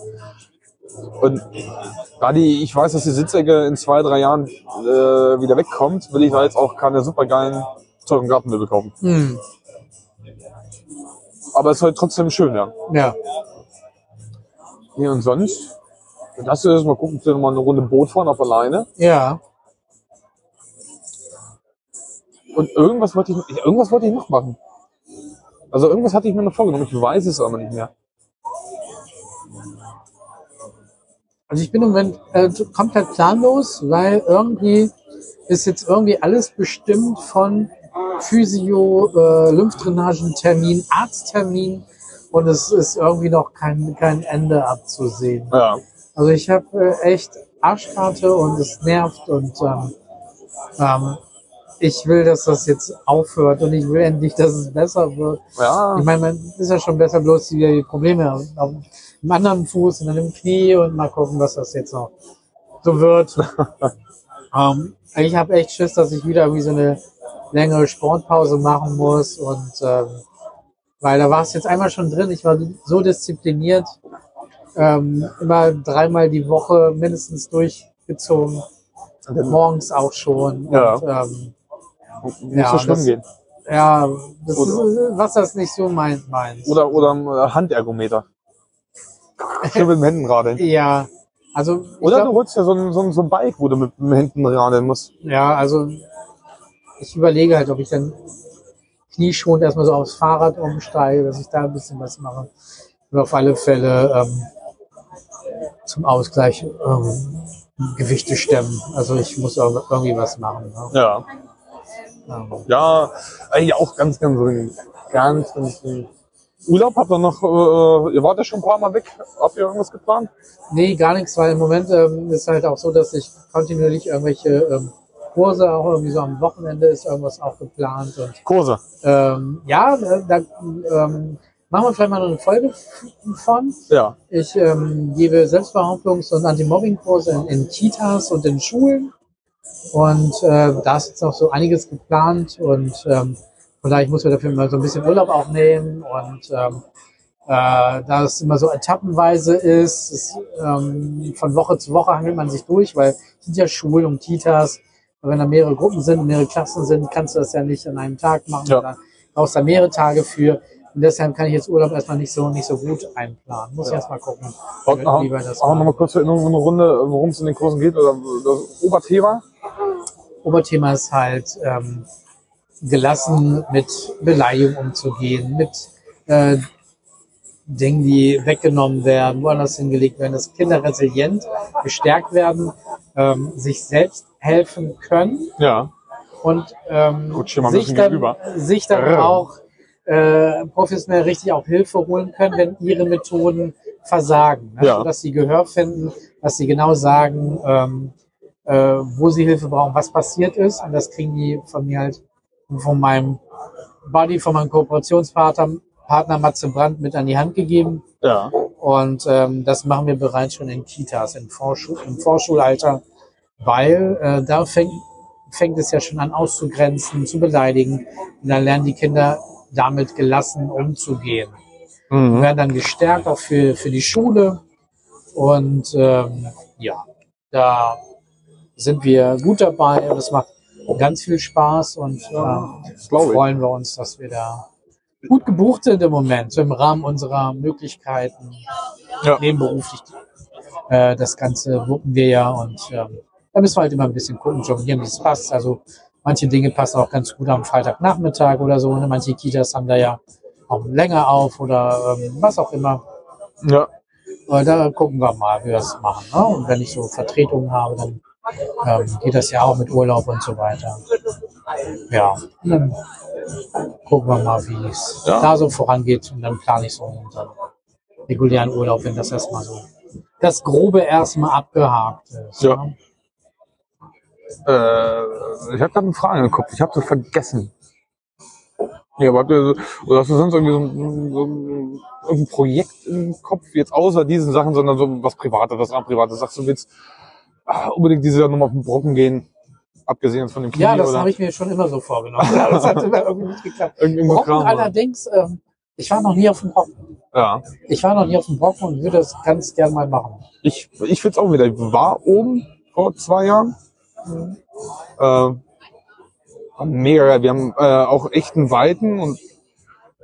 Und da die, ich weiß, dass die Sitzecke in zwei, drei Jahren äh, wieder wegkommt, will ich da jetzt auch keine supergeilen teuren Gartenmöbel kaufen. Hm. Aber es ist halt trotzdem schön, ja. Ja. Nee, und sonst? Lass uns mal gucken, vielleicht noch mal eine Runde Boot fahren auf alleine. Ja. Und irgendwas wollte ich, irgendwas wollte ich noch machen. Also irgendwas hatte ich mir noch vorgenommen. Ich weiß es aber nicht mehr. Also ich bin im Moment äh, komplett planlos, weil irgendwie ist jetzt irgendwie alles bestimmt von Physio, äh, Lymphdrainagentermin, Arzttermin und es ist irgendwie noch kein, kein Ende abzusehen. Ja. Also ich habe äh, echt Arschkarte und es nervt und ähm, ähm, ich will, dass das jetzt aufhört und ich will endlich, dass es besser wird. Ja. Ich meine, man ist ja schon besser, bloß wieder die Probleme auf dem anderen Fuß und dann im Knie und mal gucken, was das jetzt noch so wird. ähm, ich habe echt Schiss, dass ich wieder irgendwie so eine längere Sportpause machen muss und ähm, weil da war es jetzt einmal schon drin, ich war so diszipliniert, ähm, immer dreimal die Woche mindestens durchgezogen, morgens auch schon. Ja. Und, ähm, Muss Ja, so schwimmen das- gehen. ja, das Oder- ist, was das nicht so meint, meint. Oder, oder ein äh, Handergometer. Schön mit dem Händenradeln. Ja, also Oder glaub- du holst ja so ein, so ein, so ein Bike, wo du mit dem Händen radeln musst. Ja, also ich überlege halt, ob ich dann knieschonend erstmal so aufs Fahrrad umsteige, dass ich da ein bisschen was mache. Und auf alle Fälle ähm, zum Ausgleich ähm, Gewichte stemmen. Also ich muss auch irgendwie was machen. Ne? Ja. Ähm, Ja, eigentlich auch ganz, ganz. Ganz, ganz dringend. Urlaub habt ihr noch, äh, ihr wart ja schon ein paar Mal weg. Habt ihr irgendwas geplant? nee, gar nichts, weil im Moment ähm, ist halt auch so, dass ich kontinuierlich irgendwelche ähm, Kurse, auch irgendwie so am Wochenende ist irgendwas auch geplant und Kurse. ähm, ja, da, da ähm, machen wir vielleicht mal eine Folge von. Ja. Ich ähm, gebe Selbstbehauptungs- und Anti-Mobbing-Kurse in, in Kitas und in Schulen. Und äh, da ist jetzt noch so einiges geplant. Und ähm, ich muss mir dafür mal so ein bisschen Urlaub auch nehmen. Und ähm, äh, da es immer so etappenweise ist, ist ähm, von Woche zu Woche hangelt man sich durch, weil es sind ja Schulen und Kitas. Und wenn da mehrere Gruppen sind, mehrere Klassen sind, kannst du das ja nicht an einem Tag machen. Ja. Da brauchst du da mehrere Tage für. Und deshalb kann ich jetzt Urlaub erstmal nicht so, nicht so gut einplanen. Muss ich Ja. erst mal gucken, Und wie, noch, wie wir das auch noch machen. mal kurz in eine Runde, worum es in den Kursen geht, oder das Oberthema. Oberthema ist halt ähm, gelassen mit Beleidigung umzugehen, mit äh, Dingen, die weggenommen werden, woanders hingelegt werden, dass Kinder resilient gestärkt werden, ähm, sich selbst helfen können Ja. und ähm, Gut, sich, dann, sich dann auch äh, professionell richtig auch Hilfe holen können, wenn ihre Methoden versagen. Ne? Ja. Dass sie Gehör finden, dass sie genau sagen, ähm, äh, wo sie Hilfe brauchen, was passiert ist. Und das kriegen die von mir halt von meinem Buddy, von meinem Kooperationspartner Partner Matze Brandt mit an die Hand gegeben. Ja. Und ähm, das machen wir bereits schon in Kitas, im, Vorschul im Vorschulalter, weil äh, da fängt, fängt es ja schon an auszugrenzen, zu beleidigen. Und dann lernen die Kinder damit gelassen umzugehen. Mhm. Werden dann gestärkt auch für, für die Schule. Und ähm, ja, da sind wir gut dabei und es macht ganz viel Spaß und äh, freuen wir uns, dass wir da gut gebucht sind im Moment, so im Rahmen unserer Möglichkeiten Ja. nebenberuflich. Äh, das Ganze wuppen wir ja und ähm, da müssen wir halt immer ein bisschen gucken, jonglieren, wie es passt. Also manche Dinge passen auch ganz gut am Freitagnachmittag oder so. Ne? Manche Kitas haben da ja auch länger auf oder ähm, was auch immer. Ja. Aber da gucken wir mal, wie wir das machen. Ne? Und wenn ich so Vertretungen habe, dann ähm, geht das ja auch mit Urlaub und so weiter. Ja, und dann gucken wir mal, wie es Ja. da so vorangeht. Und dann plane ich so unseren regulären Urlaub, wenn das erstmal so das Grobe erstmal abgehakt ist. Ja. ne? Äh, ich habe gerade eine Frage im Kopf. Ich habe sie vergessen. Ja, aber habt ihr, oder hast du sonst irgendwie so ein, so ein, irgendein Projekt im Kopf, jetzt außer diesen Sachen, sondern so was Privates, was Privates? Sagst du, willst ah, unbedingt dieses Jahr nochmal auf den Brocken gehen, abgesehen von dem Knie Ja, das habe ich mir schon immer so vorgenommen. das hat immer irgendwie nicht geklappt. Brocken Kram, allerdings, ähm, ich war noch nie auf dem Brocken. Ja. Ich war noch nie auf dem Brocken und würde das ganz gern mal machen. Ich, ich find's auch wieder. Ich war oben vor zwei Jahren. Äh, mega geil. Wir haben äh, auch echt einen weiten und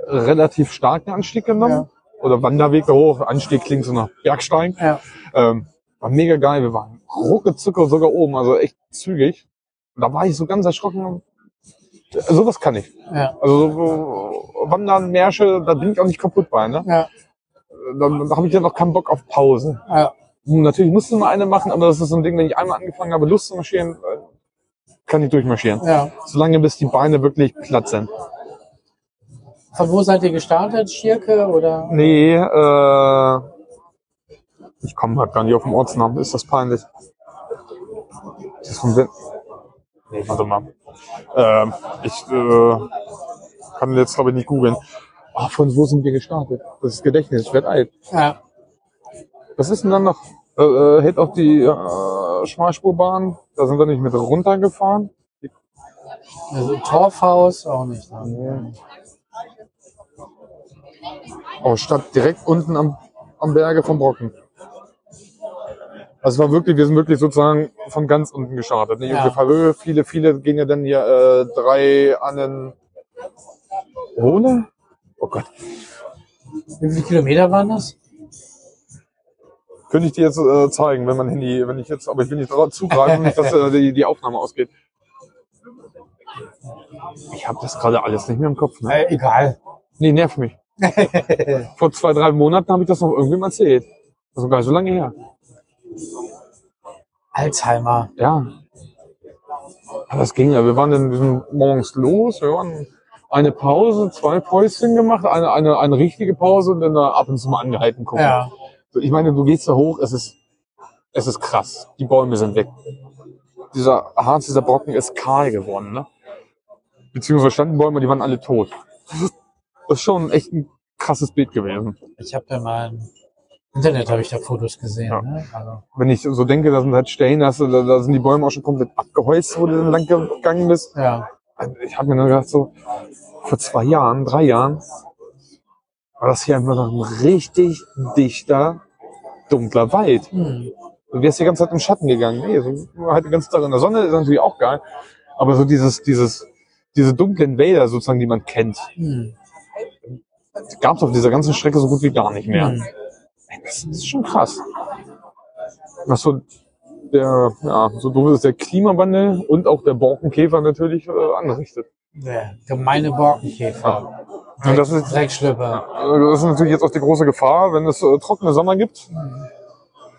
relativ starken Anstieg genommen. Oder Wanderweg da hoch. Anstieg klingt so nach Bergstein. Ja. Ähm, war mega geil. Wir waren rucke Zucker sogar oben, also echt zügig. Und da war ich so ganz erschrocken. Sowas kann ich. Ja. Also so Wandern, Märsche, da bin ich auch nicht kaputt bei. Ne? Ja. Dann, da habe ich dann auch keinen Bock auf Pause. Ja. Natürlich musste mal eine machen, aber das ist so ein Ding, wenn ich einmal angefangen habe, Lust zu marschieren, äh, kann ich durchmarschieren. ja. Solange bis die Beine wirklich platt sind. Von wo seid ihr gestartet? Schirke oder? Nee, äh, ich komme halt gar nicht auf den Ortsnamen, ist das peinlich. Das ist von Win Nee, warte mal. Ähm, ich äh, kann jetzt glaube ich nicht googeln. Ah, von wo sind wir gestartet? Das ist Gedächtnis, ich werd alt. Ja. Was ist denn dann noch? Äh, äh, hält auch die äh, Schmalspurbahn, da sind wir nicht mit runtergefahren. Also Torfhaus auch nicht. Ne? Oh, statt direkt unten am, am Berge vom Brocken. Also es war wirklich, wir sind wirklich sozusagen von ganz unten gestartet. Nicht Ja. ungefähr Höhe. Viele, viele gehen ja dann hier äh, drei an den Ohne? Oh Gott. Wie viele Kilometer waren das? Könnte ich dir jetzt äh, zeigen, wenn mein Handy, wenn ich jetzt, aber ich will nicht zugreifen, nicht, dass äh, die, die Aufnahme ausgeht. Ich habe das gerade alles nicht mehr im Kopf. Ne? Äh, egal. Nee, nervt mich. Vor zwei, drei Monaten habe ich das noch irgendwem erzählt. Das ist gar nicht so lange her. Alzheimer. Ja. Aber das ging ja. Wir waren dann wir sind morgens los, wir waren eine Pause, zwei Päuschen gemacht, eine, eine, eine richtige Pause und dann ab und zu mal angehalten gucken. Ja. Ich meine, du gehst da hoch, es ist, es ist krass. Die Bäume sind weg. Dieser Harz, dieser Brocken ist kahl geworden, ne? Beziehungsweise standen Bäume, die waren alle tot. Das ist, schon echt ein krasses Bild gewesen. Ich habe ja mal im Internet habe ich da Fotos gesehen. Ja. Ne? Also, Wenn ich so denke, da sind halt Stellen, da, da, da sind die Bäume auch schon komplett abgeholzt, wo du dann lang gegangen bist. ja. Also Ich habe mir dann gedacht, so vor zwei Jahren, drei Jahren, war das hier einfach noch ein richtig dichter, dunkler Wald. Hm. Du wärst die ganze Zeit im Schatten gegangen. Nee, so halt die ganze Zeit in der Sonne ist natürlich auch geil. Aber so dieses, dieses, diese dunklen Wälder sozusagen, die man kennt, Hm. gab es auf dieser ganzen Strecke so gut wie gar nicht mehr. Hm. Das ist schon krass. Was so der, ja, so doof ist der Klimawandel und auch der Borkenkäfer natürlich äh, anrichtet. Der gemeine Borkenkäfer. Und das ist, Dreckschlüpper. Also Das ist natürlich jetzt auch die große Gefahr, wenn es äh, trockene Sommer gibt.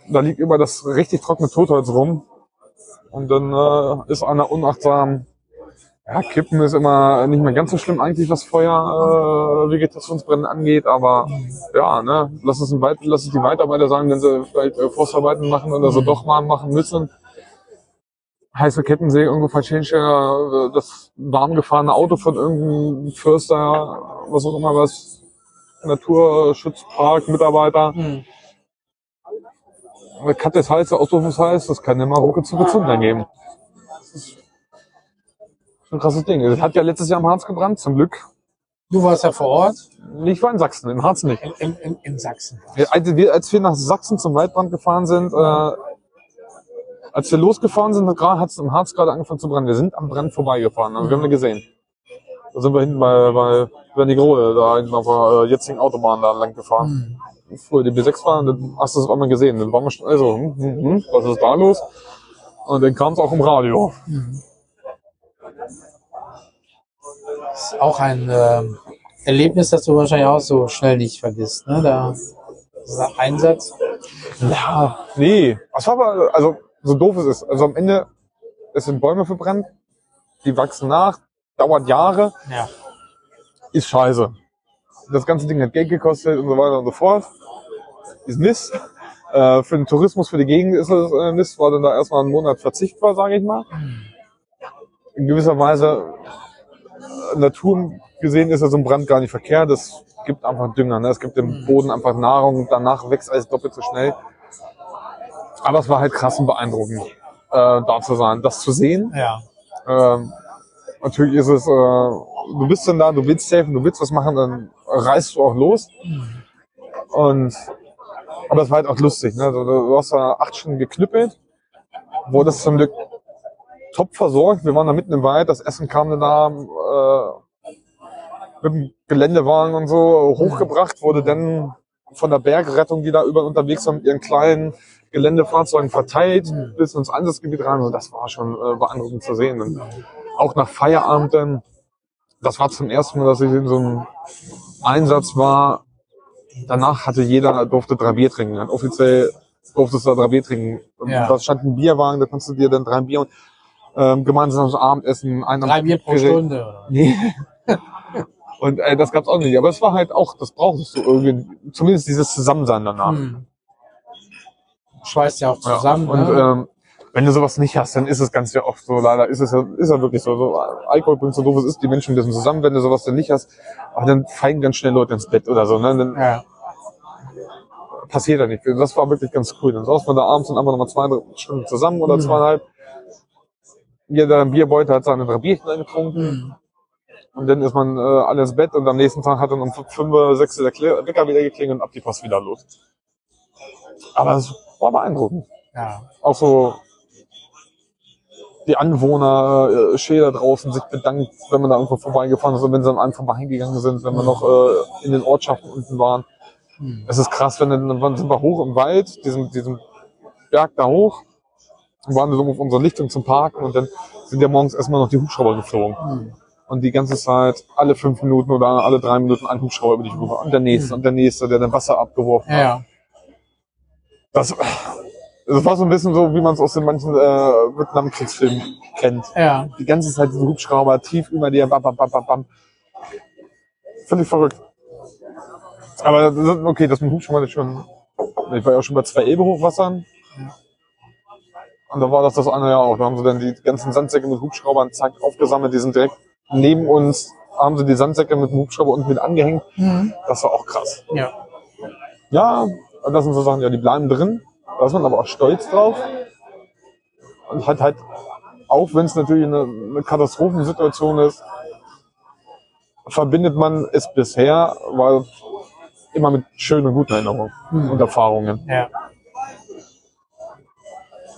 Da liegt immer das richtig trockene Totholz rum. Und dann äh, ist einer unachtsam. Ja, Kippen ist immer nicht mehr ganz so schlimm eigentlich, was Feuer, äh, Vegetationsbrennen angeht. Aber ja, ne, lass es, ein Weit lass es die Weiterarbeiter sagen, wenn sie vielleicht äh, Forstarbeiten machen oder so doch mal machen müssen. Heiße Kettensäge irgendwo verchanged, äh, das warm gefahrene Auto von irgendeinem Förster, was auch immer was, Naturschutzpark, Mitarbeiter. Hm. Kat des Hals, Ausrufungshals, das kann immer Rucke zu Gezünder geben. Das ist ein krasses Ding. Das hat ja letztes Jahr im Harz gebrannt, zum Glück. Du warst ja vor Ort Ich war in Sachsen, im Harz nicht. in, in, in, Sachsen. Als wir, als wir nach Sachsen zum Waldbrand gefahren sind, äh, als wir losgefahren sind, hat es im Harz gerade angefangen zu brennen. Wir sind am Brand vorbeigefahren, also wir haben ihn gesehen. Da sind wir hinten bei, bei Wernigerode, da hinten auf der äh, jetzigen Autobahn da lang gefahren. Hm. Früher die B6 war, und dann hast du es auf einmal gesehen. Dann waren wir schon, also, hm, hm, hm, was ist da los? Und dann kam es auch im Radio. Das ist auch ein ähm, Erlebnis, das du wahrscheinlich auch so schnell nicht vergisst. Ne? Da, dieser Einsatz. Ja, nee. Das war aber, also, so doof es ist. Also am Ende, es sind Bäume verbrannt, die wachsen nach, dauert Jahre, Ja. ist scheiße. Das ganze Ding hat Geld gekostet und so weiter und so fort. Ist Mist. Äh, für den Tourismus, für die Gegend ist es äh, Mist, weil dann da erstmal einen Monat verzichtbar, sage ich mal. In gewisser Weise, äh, Natur gesehen ist ja so ein Brand gar nicht verkehrt. Es gibt einfach Dünger, ne? es gibt dem Boden einfach Nahrung, danach wächst alles doppelt so schnell. Aber es war halt krass und beeindruckend, äh, da zu sein, das zu sehen. Ja. Ähm, natürlich ist es, äh, du bist dann da, du willst helfen, du willst was machen, dann reißt du auch los. Und aber es war halt auch lustig, ne? Du, du hast da acht Stunden geknüppelt, wurde das zum Glück top versorgt. Wir waren da mitten im Wald, das Essen kam dann da äh, mit dem Geländewagen und so hochgebracht, wurde dann von der Bergrettung, die da über unterwegs waren, mit ihren kleinen Geländefahrzeugen verteilt bis ins Einsatzgebiet rein. Und das war schon äh, beeindruckend zu sehen. Und auch nach Feierabend dann das war zum ersten Mal, dass ich in so einem Einsatz war. Danach hatte jeder, durfte drei Bier trinken. Und offiziell durftest du da drei Bier trinken. Ja. Da stand ein Bierwagen, da konntest du dir dann drei Bier und ähm, gemeinsames Abendessen, ein Drei Bier pro Gerät. Stunde. Oder? Nee. Und äh, das gab's auch nicht. Aber es war halt auch, das brauchst du irgendwie, zumindest dieses Zusammensein danach. Hm. Schweißt ja auch Ja. zusammen. Und ne? ähm, wenn du sowas nicht hast, dann ist es ganz ja oft so, leider ist es ja, ist ja wirklich so, so Alkohol bringt so doof es ist, die Menschen wissen zusammen, wenn du sowas dann nicht hast, aber dann fallen ganz schnell Leute ins Bett oder so, ne? Dann ja. passiert ja nicht. Das war wirklich ganz cool. Dann saß man da abends und einfach nochmal zwei Stunden zusammen oder Mhm. zweieinhalb. Jeder ein Bierbeutel hat seine drei Bierchen eingetrunken. Hm. Und dann ist man äh, alle ins Bett und am nächsten Tag hat dann um fünf, oder sechs der Wecker wieder geklingelt und ab die Post wieder los. Aber es war beeindruckend. ja. Auch so die Anwohner, äh, Schäler draußen sich bedankt, wenn man da irgendwo vorbeigefahren ist und wenn sie an einem vorbeigegangen sind, wenn wir noch äh, in den Ortschaften unten waren. Hm. Es ist krass, wenn dann, dann sind wir hoch im Wald, diesen, diesen Berg da hoch, und waren so auf unserer Lichtung zum Parken und dann sind ja morgens erstmal noch die Hubschrauber geflogen. Hm. Und die ganze Zeit, alle fünf Minuten oder alle drei Minuten ein Hubschrauber über dich rüber. Und der nächste Mhm. und der nächste, der dann Wasser abgeworfen Ja, hat. Das, das war so ein bisschen so, wie man es aus den manchen äh, Vietnamkriegsfilmen kennt. Ja. Die ganze Zeit diese Hubschrauber tief über dir, bam, bam, bam, bam, bam. Ich verrückt. Aber das okay, das mit dem Hubschrauber ist schon. Ich war ja auch schon bei zwei Elbe-Hochwassern. Und da war das das eine ja auch. Da haben sie dann die ganzen Sandsäcke mit Hubschraubern zack aufgesammelt. Die sind direkt neben uns. Haben sie die Sandsäcke mit dem Hubschrauber unten mit angehängt. Mhm. Das war auch krass. Ja. Ja, das sind so Sachen, ja, die bleiben drin. Da ist man aber auch stolz drauf. Und hat halt, auch wenn es natürlich eine, eine Katastrophensituation ist, verbindet man es bisher, weil immer mit schönen und guten Erinnerungen Mhm. und Erfahrungen. Ja.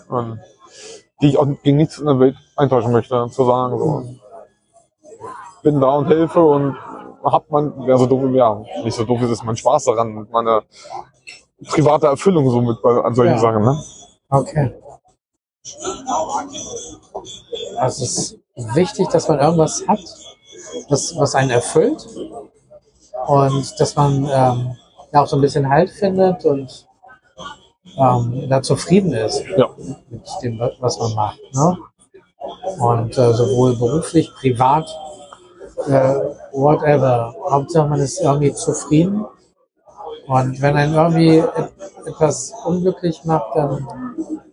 Und die ich auch gegen nichts in der Welt eintäuschen möchte, zu sagen, so, bin da und helfe und hab man, ja, so doof, ja, nicht so doof ist es, mein Spaß daran, meine private Erfüllung so mit bei, an solchen Ja. Sachen, ne? Okay. Also es ist wichtig, dass man irgendwas hat, was, was einen erfüllt und dass man ähm, ja auch so ein bisschen Halt findet und ähm, da zufrieden ist Ja. mit dem, was man macht. Ne? Und äh, sowohl beruflich, privat, äh, whatever. Hauptsache man ist irgendwie zufrieden. Und wenn einen irgendwie et etwas unglücklich macht, dann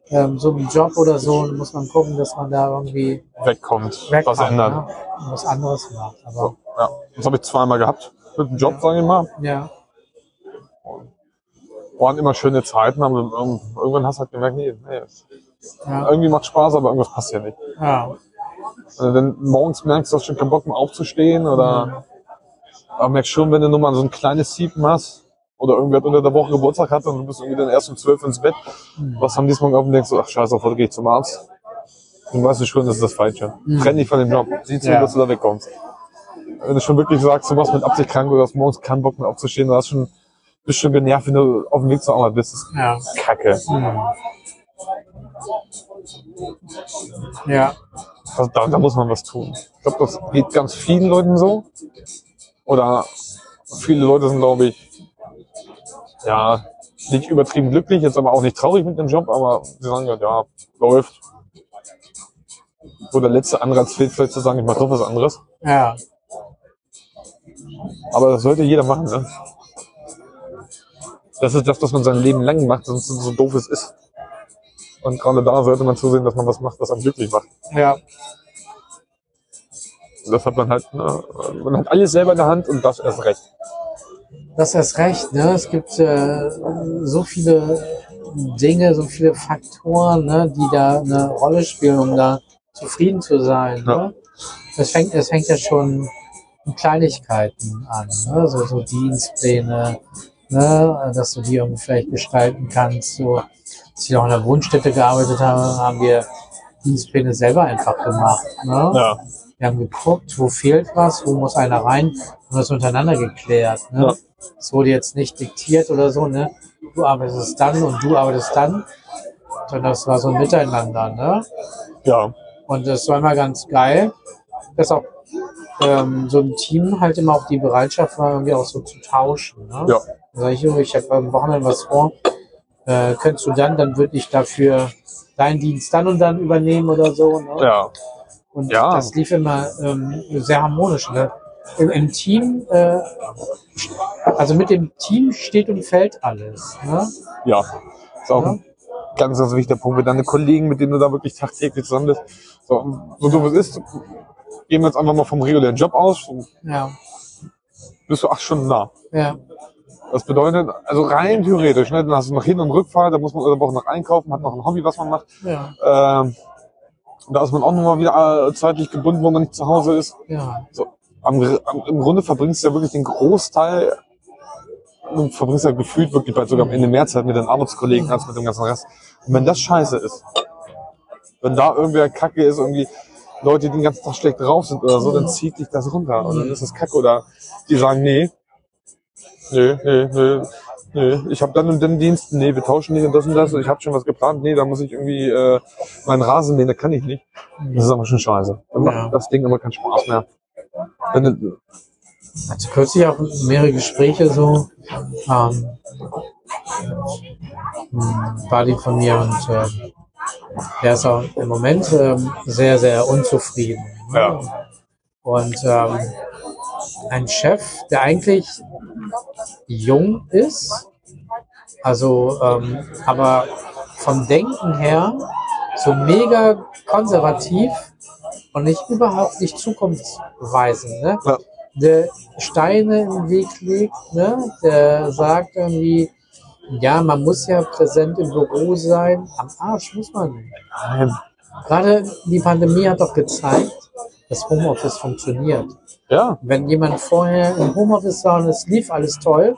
ähm, so ein Job oder so, dann muss man gucken, dass man da irgendwie Wegkommt, weg was ändert. Ne? Und was anderes macht. Aber Ja, das habe ich zweimal gehabt mit dem Job, sage ich mal. ja, Waren immer schöne Zeiten, aber irgend- irgendwann hast du halt gemerkt, nee, nee, ja, irgendwie macht Spaß, aber irgendwas passt ja nicht. ja, Wenn du dann morgens merkst, du hast schon keinen Bock mehr aufzustehen oder aber merkst schon, wenn du nur mal so ein kleines Siepen hast oder irgendwer hat unter der Woche Geburtstag hat und du bist irgendwie dann erst um zwölf ins Bett, was haben die morgen auf und denkst so, ach scheiße, heute gehe ich zum Arzt. Dann weißt du schon, das ist das Falsche. Mhm. Trenn dich von dem Job. Sieh zu, Ja. dass du da wegkommst. Wenn du schon wirklich sagst, du warst mit Absicht krank oder hast morgens keinen Bock mehr aufzustehen, du hast schon, bist schon genervt, wenn du auf dem Weg zur Arbeit bist. Das ist ja. Kacke. Hm. Ja, Also da, da muss man was tun. Ich glaube, das geht ganz vielen Leuten so. Oder viele Leute sind, glaube ich, ja, nicht übertrieben glücklich, jetzt aber auch nicht traurig mit dem Job, aber sie sagen ja, ja, läuft. Wo der letzte Anreiz fehlt, vielleicht zu sagen, ich mache doch was anderes. ja, Aber das sollte jeder machen, ne? Das ist das, was man sein Leben lang macht, sonst so doof es ist. Und gerade da sollte man zusehen, dass man was macht, was einem glücklich macht. ja, Das hat man halt, ne, man hat alles selber in der Hand und das erst recht. Das ist recht. Ne? Es gibt äh, so viele Dinge, so viele Faktoren, ne, die da eine Rolle spielen, um da zufrieden zu sein. Ja. Ne? Es fängt, es fängt ja schon mit Kleinigkeiten an, ne? so, so Dienstpläne, ne? dass du die irgendwie vielleicht gestalten kannst. So, als ich noch in der Wohnstätte gearbeitet habe, haben wir Dienstpläne selber einfach gemacht. Ne? Ja. Wir haben geguckt, wo fehlt was, wo muss einer rein und das untereinander geklärt. Ne? Ja. Es wurde jetzt nicht diktiert oder so, ne? Du arbeitest dann und du arbeitest dann, sondern das war so ein Miteinander, ne? Ja. Und das war immer ganz geil. Das ist auch ähm, so ein Team halt immer auch die Bereitschaft war, irgendwie auch so zu tauschen. Ne? Ja. Sag ich, ich habe am Wochenende was vor. Äh, könntest du dann, dann würde ich dafür deinen Dienst dann und dann übernehmen oder so. Ne? Ja. Und Ja. das lief immer ähm, sehr harmonisch. Ne? Im, Im Team, äh, also mit dem Team steht und fällt alles. Ne? Ja. Ist auch ein ganz, ganz wichtiger Punkt. Mit deinen Kollegen, mit denen du da wirklich tagtäglich zusammen bist. So, so doof es ist, gehen wir jetzt einfach mal vom regulären Job aus, Ja, bist du acht Stunden da. ja, Das bedeutet, also rein theoretisch, ne, dann hast du noch Hin- und Rückfahrt, da muss man aber auch noch einkaufen, hat noch ein Hobby, was man macht. ja, Ähm, da ist man auch nochmal wieder äh, zeitlich gebunden, wo man nicht zu Hause ist. ja, So, am, am, Im Grunde verbringst du ja wirklich den Großteil, du verbringst ja gefühlt wirklich bald sogar am Ende mehr Zeit mit den Arbeitskollegen als mit dem ganzen Rest. Und wenn das scheiße ist, wenn da irgendwer kacke ist, irgendwie Leute, die den ganzen Tag schlecht drauf sind oder so, dann zieht dich das runter. Und dann ist das kacke. Oder die sagen, nee, nee, nee, nee, nee, ich habe dann und den Dienst, nee, wir tauschen nicht und das und das ich habe schon was geplant, nee, da muss ich irgendwie äh, meinen Rasen mähen, da kann ich nicht. Das ist aber schon scheiße. Dann macht Ja. das Ding immer keinen Spaß mehr. Wenn Also kürzlich auch mehrere Gespräche so. Ähm, Buddy von mir und äh, der ist auch im Moment ähm, sehr, sehr unzufrieden. Ja. Und ähm, ein Chef, der eigentlich jung ist, also ähm, aber vom Denken her so mega konservativ und nicht überhaupt nicht zukunftsweisend. Ne? Ja. Der Steine im Weg legt, ne? der sagt irgendwie, ja, man muss ja präsent im Büro sein. Am Arsch muss man nein, Gerade die Pandemie hat doch gezeigt, dass Homeoffice funktioniert. ja, Wenn jemand vorher im Homeoffice war und es lief alles toll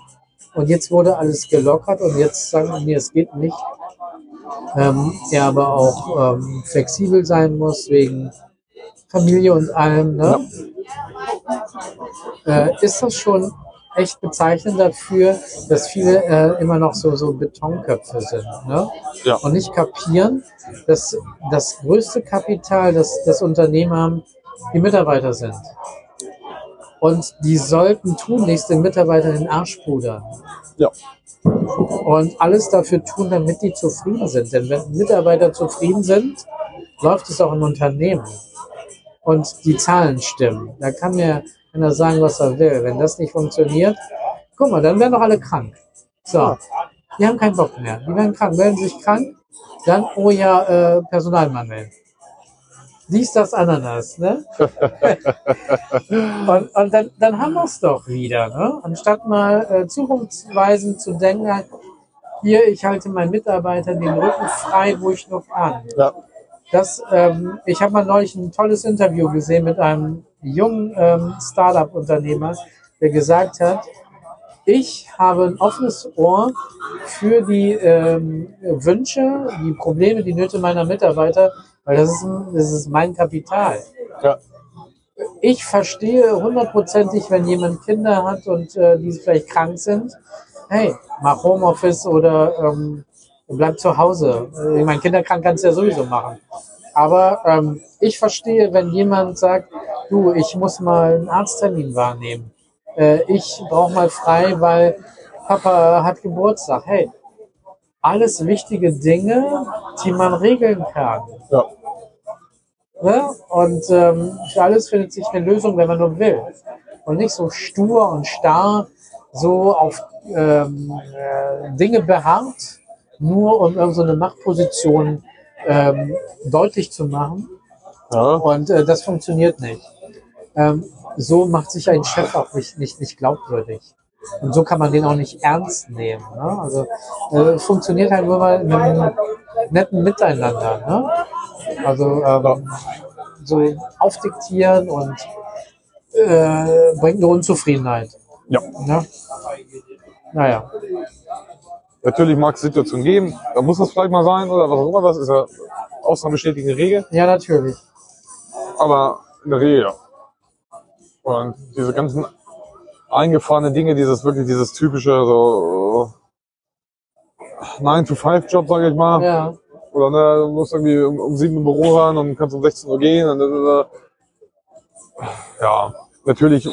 und jetzt wurde alles gelockert und jetzt sagen wir, nee, es geht nicht, ähm, er aber auch ähm, flexibel sein muss wegen Familie und allem, ne? äh, ist das schon echt bezeichnend dafür, dass viele äh, immer noch so, so Betonköpfe sind ne? Ja. und nicht kapieren, dass das größte Kapital, das das Unternehmen haben, die Mitarbeiter sind. Und die sollten tunlichst den Mitarbeitern den Arsch pudern. Ja. Und alles dafür tun, damit die zufrieden sind. Denn wenn Mitarbeiter zufrieden sind, läuft es auch im Unternehmen. Und die Zahlen stimmen. Da kann mir einer sagen, was er will. Wenn das nicht funktioniert, guck mal, dann werden doch alle krank. So. Die haben keinen Bock mehr. Die werden krank, melden sich krank. Dann, oh ja, äh, Personalmangel. Dies, das, Ananas, ne? und und dann, dann haben wir es doch wieder, ne? Anstatt mal äh, zukunftsweisend zu denken, hier, ich halte meinen Mitarbeitern den Rücken frei, wo ich nur kann. ja, Das, ähm, ich habe mal neulich ein tolles Interview gesehen mit einem jungen ähm, Startup-Unternehmer, der gesagt hat, ich habe ein offenes Ohr für die ähm, Wünsche, die Probleme, die Nöte meiner Mitarbeiter, weil das ist, das ist mein Kapital. ja, Ich verstehe hundertprozentig, wenn jemand Kinder hat und äh, die vielleicht krank sind. Hey, mach Homeoffice oder ähm, bleib zu Hause. Ich meine, Kinder krank kannst du ja sowieso machen. Aber ähm, ich verstehe, wenn jemand sagt, du, ich muss mal einen Arzttermin wahrnehmen. Äh, ich brauche mal frei, weil Papa hat Geburtstag. Hey, alles wichtige Dinge, die man regeln kann. ja, Ne? Und ähm, für alles findet sich eine Lösung, wenn man nur will. Und nicht so stur und starr so auf ähm, äh, Dinge beharrt, nur um irgendeine so eine Machtposition ähm, deutlich zu machen. ja, Und äh, das funktioniert nicht. Ähm, so macht sich ein Chef auch nicht, nicht, nicht glaubwürdig. Und so kann man den auch nicht ernst nehmen. Ne? Also äh, funktioniert halt nur mal mit einem netten Miteinander. Ne? Also ähm, so aufdiktieren und äh, bringt nur Unzufriedenheit. ja. Ne? Naja, Natürlich mag es Situationen geben, da muss das vielleicht mal sein oder was auch immer, das ist ja ausnahmebestätigende Regel, ja natürlich. aber in der Regel ja. Und diese ganzen eingefahrenen Dinge, dieses wirklich dieses typische so 9-to-5-Job, sage ich mal. Ja, Oder ne, du musst irgendwie um, um 7 im Büro sein und kannst um 16 Uhr gehen. Und, äh, ja, natürlich,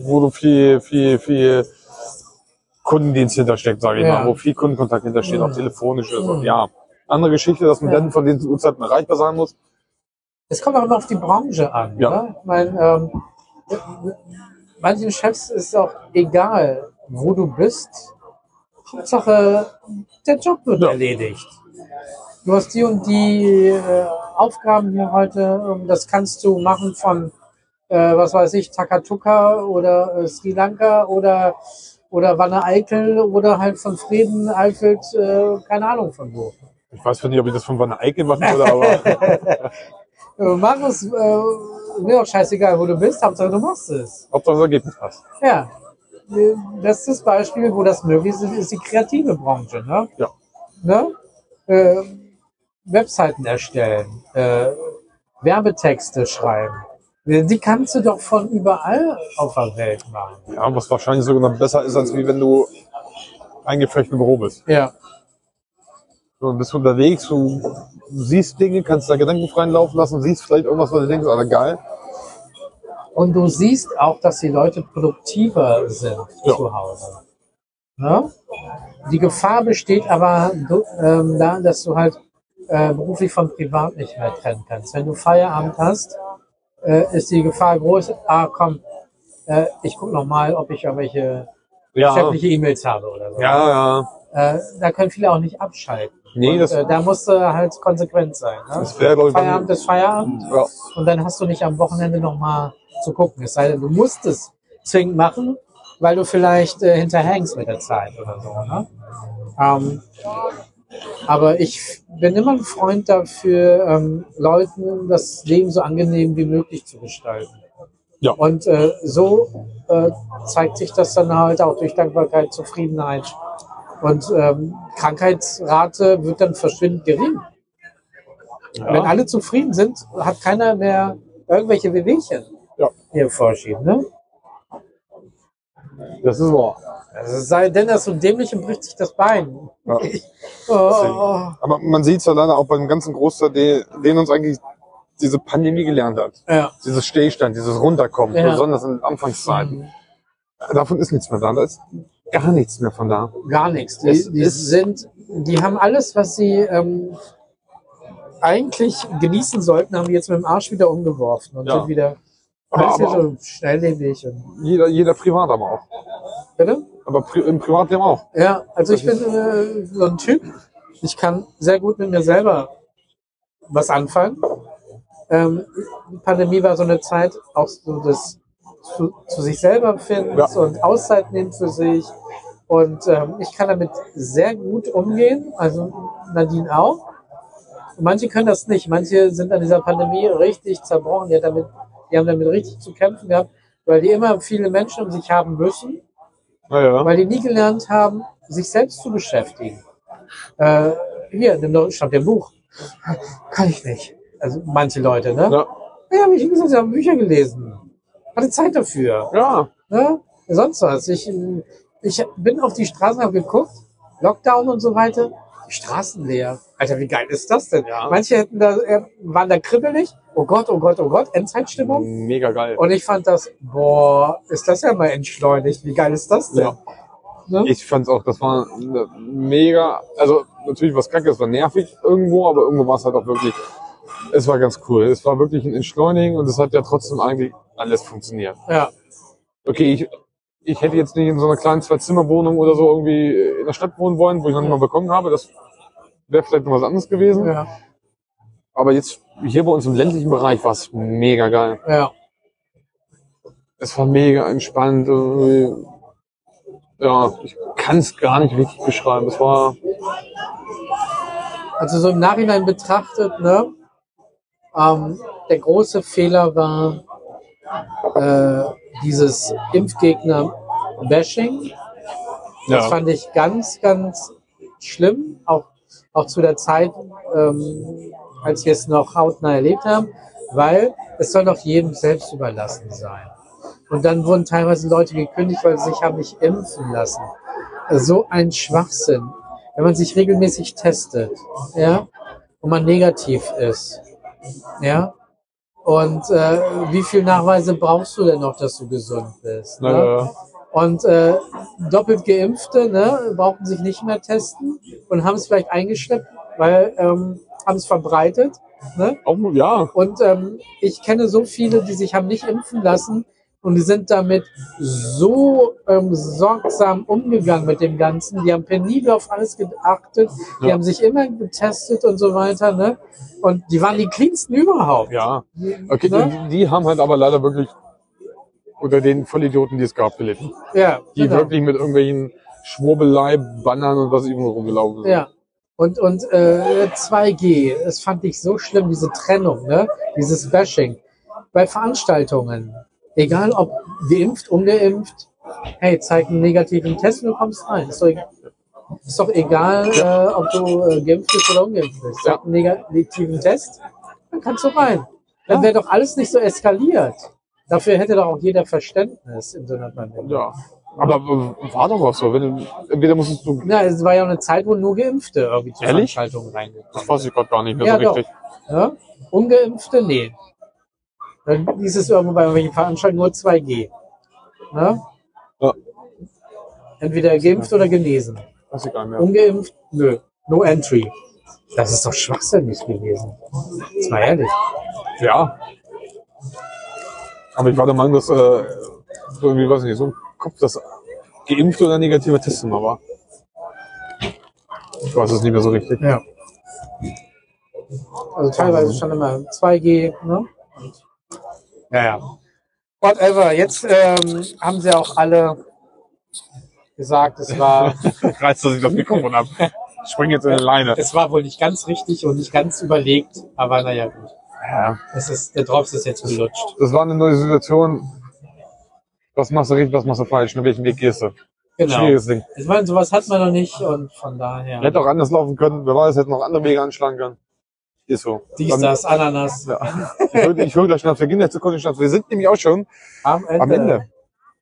wo du viel, viel, viel Kundendienst hintersteckt, sage ich Ja. mal, wo viel Kundenkontakt hintersteht, auch telefonisch ist. Und Mhm. ja, andere Geschichte, dass man Ja. dann von den Uhrzeiten erreichbar sein muss. Es kommt auch immer auf die Branche an. Ja. Ne? Ich meine, ähm, manchen Chefs ist auch egal, wo du bist. Hauptsache, der Job wird Ja. erledigt. Du hast die und die äh, Aufgaben hier heute. ähm, Das kannst du machen von, äh, was weiß ich, Takatuka oder äh, Sri Lanka oder, oder Wanne Eickel oder halt von Frieden, Eifeld, äh, keine Ahnung von wo. Ich weiß nicht, ob ich das von Wanne Eickel machen würde, aber Äh, Mach es, äh, mir auch scheißegal, wo du bist, Hauptsache du machst es. Hauptsache das Ergebnis passt. Ja. Bestes Beispiel, wo das möglich ist, ist die kreative Branche. Ne? Ja. Ne? Äh, Webseiten erstellen, äh, Werbetexte schreiben. Die kannst du doch von überall auf der Welt machen. Ja, was wahrscheinlich sogar noch besser ist, als wie wenn du eingeflecht im Büro bist. Ja. Du bist unterwegs, du siehst Dinge, kannst da Gedanken freien Laufen lassen, siehst vielleicht irgendwas, was du denkst, Alter, geil. Und du siehst auch, dass die Leute produktiver sind Ja. zu Hause. Ne? Die Gefahr besteht aber ähm, da, dass du halt äh, beruflich von privat nicht mehr trennen kannst. Wenn du Feierabend hast, äh, ist die Gefahr groß, ah komm, äh, ich guck noch mal, ob ich irgendwelche Ja, geschäftliche E-Mails habe oder so. ja, ja. Äh, da können viele auch nicht abschalten. Nee, Und, das- äh, da musst du halt konsequent sein. Ne? Das ich, bei Feierabend mir- ist Feierabend ja. und dann hast du nicht am Wochenende noch mal zu gucken. Es sei denn, du musst es zwingend machen, weil du vielleicht äh, hinterhängst mit der Zeit oder so. Ne? Ähm, aber ich bin immer ein Freund dafür, ähm, Leuten das Leben so angenehm wie möglich zu gestalten. Ja. Und äh, so äh, zeigt sich das dann halt auch durch Dankbarkeit, Zufriedenheit. Und ähm, Krankheitsrate wird dann verschwindend gering. Wenn alle zufrieden sind, hat keiner mehr irgendwelche Wehwehchen Ja. hier vorschieben. Ne? Das ist wahr. Also es sei denn, ist so dämlich und bricht sich das Bein. Ja. Oh, Aber man sieht es ja leider auch beim ganzen Großteil, den, uns eigentlich diese Pandemie gelernt hat. Ja. Dieses Stillstand, dieses Runterkommen, Ja. besonders in Anfangszeiten. Davon ist nichts mehr da. Da ist gar nichts mehr von da. Gar nichts. Die, Es die ist- sind, die haben alles, was sie ähm, eigentlich genießen sollten, haben die jetzt mit dem Arsch wieder umgeworfen und Ja. sind wieder Alles hier aber so schnelllebig. Jeder, jeder privat aber auch. bitte? Aber pri im Privatleben auch. Ja, also ich bin äh, so ein Typ, ich kann sehr gut mit mir selber was anfangen. Ähm, die Pandemie war so eine Zeit, auch so das zu, zu sich selber finden Ja. und Auszeit nehmen für sich. Und ähm, ich kann damit sehr gut umgehen, also Nadine auch. Und manche können das nicht. Manche sind an dieser Pandemie richtig zerbrochen. Die, hat damit, die haben damit richtig zu kämpfen gehabt, weil die immer viele Menschen um sich haben müssen Naja. weil die nie gelernt haben, sich selbst zu beschäftigen. Äh, hier, nimm doch, stand im Buch. Kann ich nicht. Also manche Leute, ne? Ja. Ja, ich gesagt, sie haben Bücher gelesen. Hatte Zeit dafür. ja. Ne? Sonst was. Ich, ich bin auf die Straßen, habe geguckt, Lockdown und so weiter. Die Straßen leer. Alter, wie geil ist das denn? Ja. Manche hätten da, äh, waren da kribbelig. Oh Gott, oh Gott, oh Gott, Endzeitstimmung. Mega geil. Und ich fand das, boah, ist das ja mal entschleunigt. Wie geil ist das denn? Ja. Ne? Ich fand's auch, das war mega, also natürlich was kacke, es war nervig irgendwo, aber irgendwo war es halt auch wirklich, es war ganz cool. Es war wirklich ein Entschleunigen und es hat ja trotzdem eigentlich alles funktioniert. Ja. Okay, ich, ich hätte jetzt nicht in so einer kleinen Zwei-Zimmer-Wohnung oder so irgendwie in der Stadt wohnen wollen, wo ich noch nicht mal bekommen habe. Das wäre vielleicht noch was anderes gewesen. Ja. Aber jetzt hier bei uns im ländlichen Bereich war es mega geil. Ja. Es war mega entspannt. Ja, ich kann es gar nicht richtig beschreiben. Es war, Also so im Nachhinein betrachtet, ne, ähm, der große Fehler war äh, dieses Impfgegner-Bashing. Das ja, fand ich ganz, ganz schlimm, auch, auch zu der Zeit, ähm, als wir es noch hautnah erlebt haben, weil es soll doch jedem selbst überlassen sein. Und dann wurden teilweise Leute gekündigt, weil sie sich haben nicht impfen lassen. So ein Schwachsinn. Wenn man sich regelmäßig testet, ja, und man negativ ist, ja, Und äh, wie viel Nachweise brauchst du denn noch, dass du gesund bist? Ne? Äh, Und äh, doppelt Geimpfte ne, brauchten sich nicht mehr testen und haben es vielleicht eingeschleppt, weil ähm, haben es verbreitet. Ne? auch, ja, Und ähm, ich kenne so viele, die sich haben nicht impfen lassen und die sind damit so ähm, sorgsam umgegangen mit dem Ganzen. Die haben penibel auf alles geachtet, die Ja. haben sich immer getestet und so weiter. Ne? Und die waren die cleansten überhaupt. ja. Okay, Ne? die, die haben halt aber leider wirklich unter den Vollidioten, die es gab, gelitten. Ja, Die genau. wirklich mit irgendwelchen Schwurbelei, Bannern und was irgendwo rumgelaufen sind. Ja. Und, und äh, 2G, das fand ich so schlimm, diese Trennung, ne? dieses Bashing. Bei Veranstaltungen, egal ob geimpft, ungeimpft, hey, zeig einen negativen Test und du kommst rein. Ist doch, egal- ist doch egal, äh, ob du äh, geimpft bist oder ungeimpft bist. Zeig einen negativen Test, dann kannst du rein. Dann wäre doch alles nicht so eskaliert. Dafür hätte doch auch jeder Verständnis in so einer Pandemie. Ja. Aber war doch auch so. Wenn entweder musstest du, Ja, es war ja auch eine Zeit, wo nur Geimpfte irgendwie zu Ehrlich? Veranstaltungen reingekommen das weiß ich gerade gar nicht mehr Ja, so doch. richtig. Ja? Ungeimpfte? Nee. Dann hieß es irgendwo bei irgendwelchen Veranstaltungen nur 2G. Ne? Ja. Entweder geimpft oder genesen. Weiß ich gar nicht mehr. Ungeimpft? Nö. No entry. Das ist doch schwachsinnig gewesen. Jetzt mal ehrlich. Ja. Aber ich war der Meinung, dass äh, irgendwie, weiß ich nicht, so Kopf, dass geimpft oder negativer Test immer war. Ich weiß es nicht mehr so richtig. Ja. Also teilweise schon immer 2G, ne? Ja, ja. Whatever. Jetzt ähm, haben sie auch alle gesagt, es war Reißt dass ich das Mikrofon ab. Spring jetzt in eine Leine. Es war wohl nicht ganz richtig und nicht ganz überlegt, aber naja, gut. Ja. Es ist, der Drops ist jetzt gelutscht. Das war eine neue Situation. Was machst du richtig, was machst du falsch? In welchen Weg gehst du? Genau. Schwieriges Ding. Ich meine, sowas hat man noch nicht und von daher. Hätte auch anders laufen können. Wer weiß, hätte noch andere Wege anschlagen können. Ist so. Dies, Dann- das, Ananas. Ja. Ich höre ich hör gleich Schnaps. Wir gehen jetzt zu Kunde Schnaps. Wir sind nämlich auch schon Am Ende. am Ende.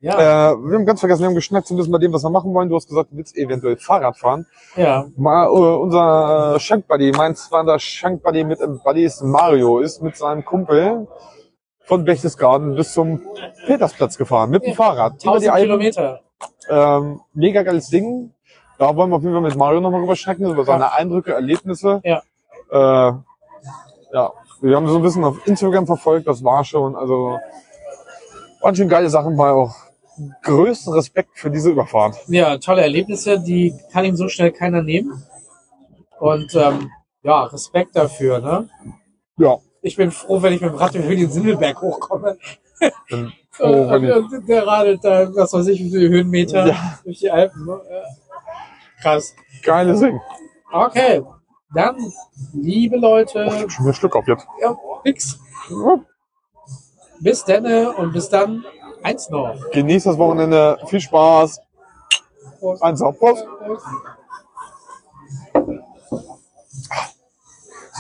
Ja, Äh, wir haben ganz vergessen, wir haben geschnackt so ein bisschen bei dem, was wir machen wollen. Du hast gesagt, du willst eventuell Fahrrad fahren. ja. Mal, äh, unser äh, Shank-Buddy, mein zweiter Shank-Buddy mit im Buddy ist Mario, ist mit seinem Kumpel von Berchtesgaden bis zum Petersplatz gefahren, mit dem Fahrrad. Über die 1000 Alpen. Kilometer. Ähm, mega geiles Ding. Da wollen wir auf jeden Fall mit Mario nochmal drüber schnacken, über seine Eindrücke, Erlebnisse. Ja. Äh, ja, wir haben so ein bisschen auf Instagram verfolgt, das war schon, also waren schon geile Sachen bei auch. Größten Respekt für diese Überfahrt. Ja, tolle Erlebnisse, die kann ihm so schnell keiner nehmen. Und ähm, ja, Respekt dafür, ne? Ja. Ich bin froh, wenn ich mit dem Rad über den Simmelberg hochkomme. Bin froh, wenn der radelt da, was weiß ich, wie viele Höhenmeter Ja. durch die Alpen. Ne? Ja. Krass. geiles Ding. Okay, dann, liebe Leute, Ich hab schon einen Schluck auf jetzt. ja, nix. Bis denne und bis dann. Eins noch. Genießt das Wochenende. Viel Spaß. Prost. Eins auf. Prost. Prost.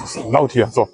Es ist laut hier. So.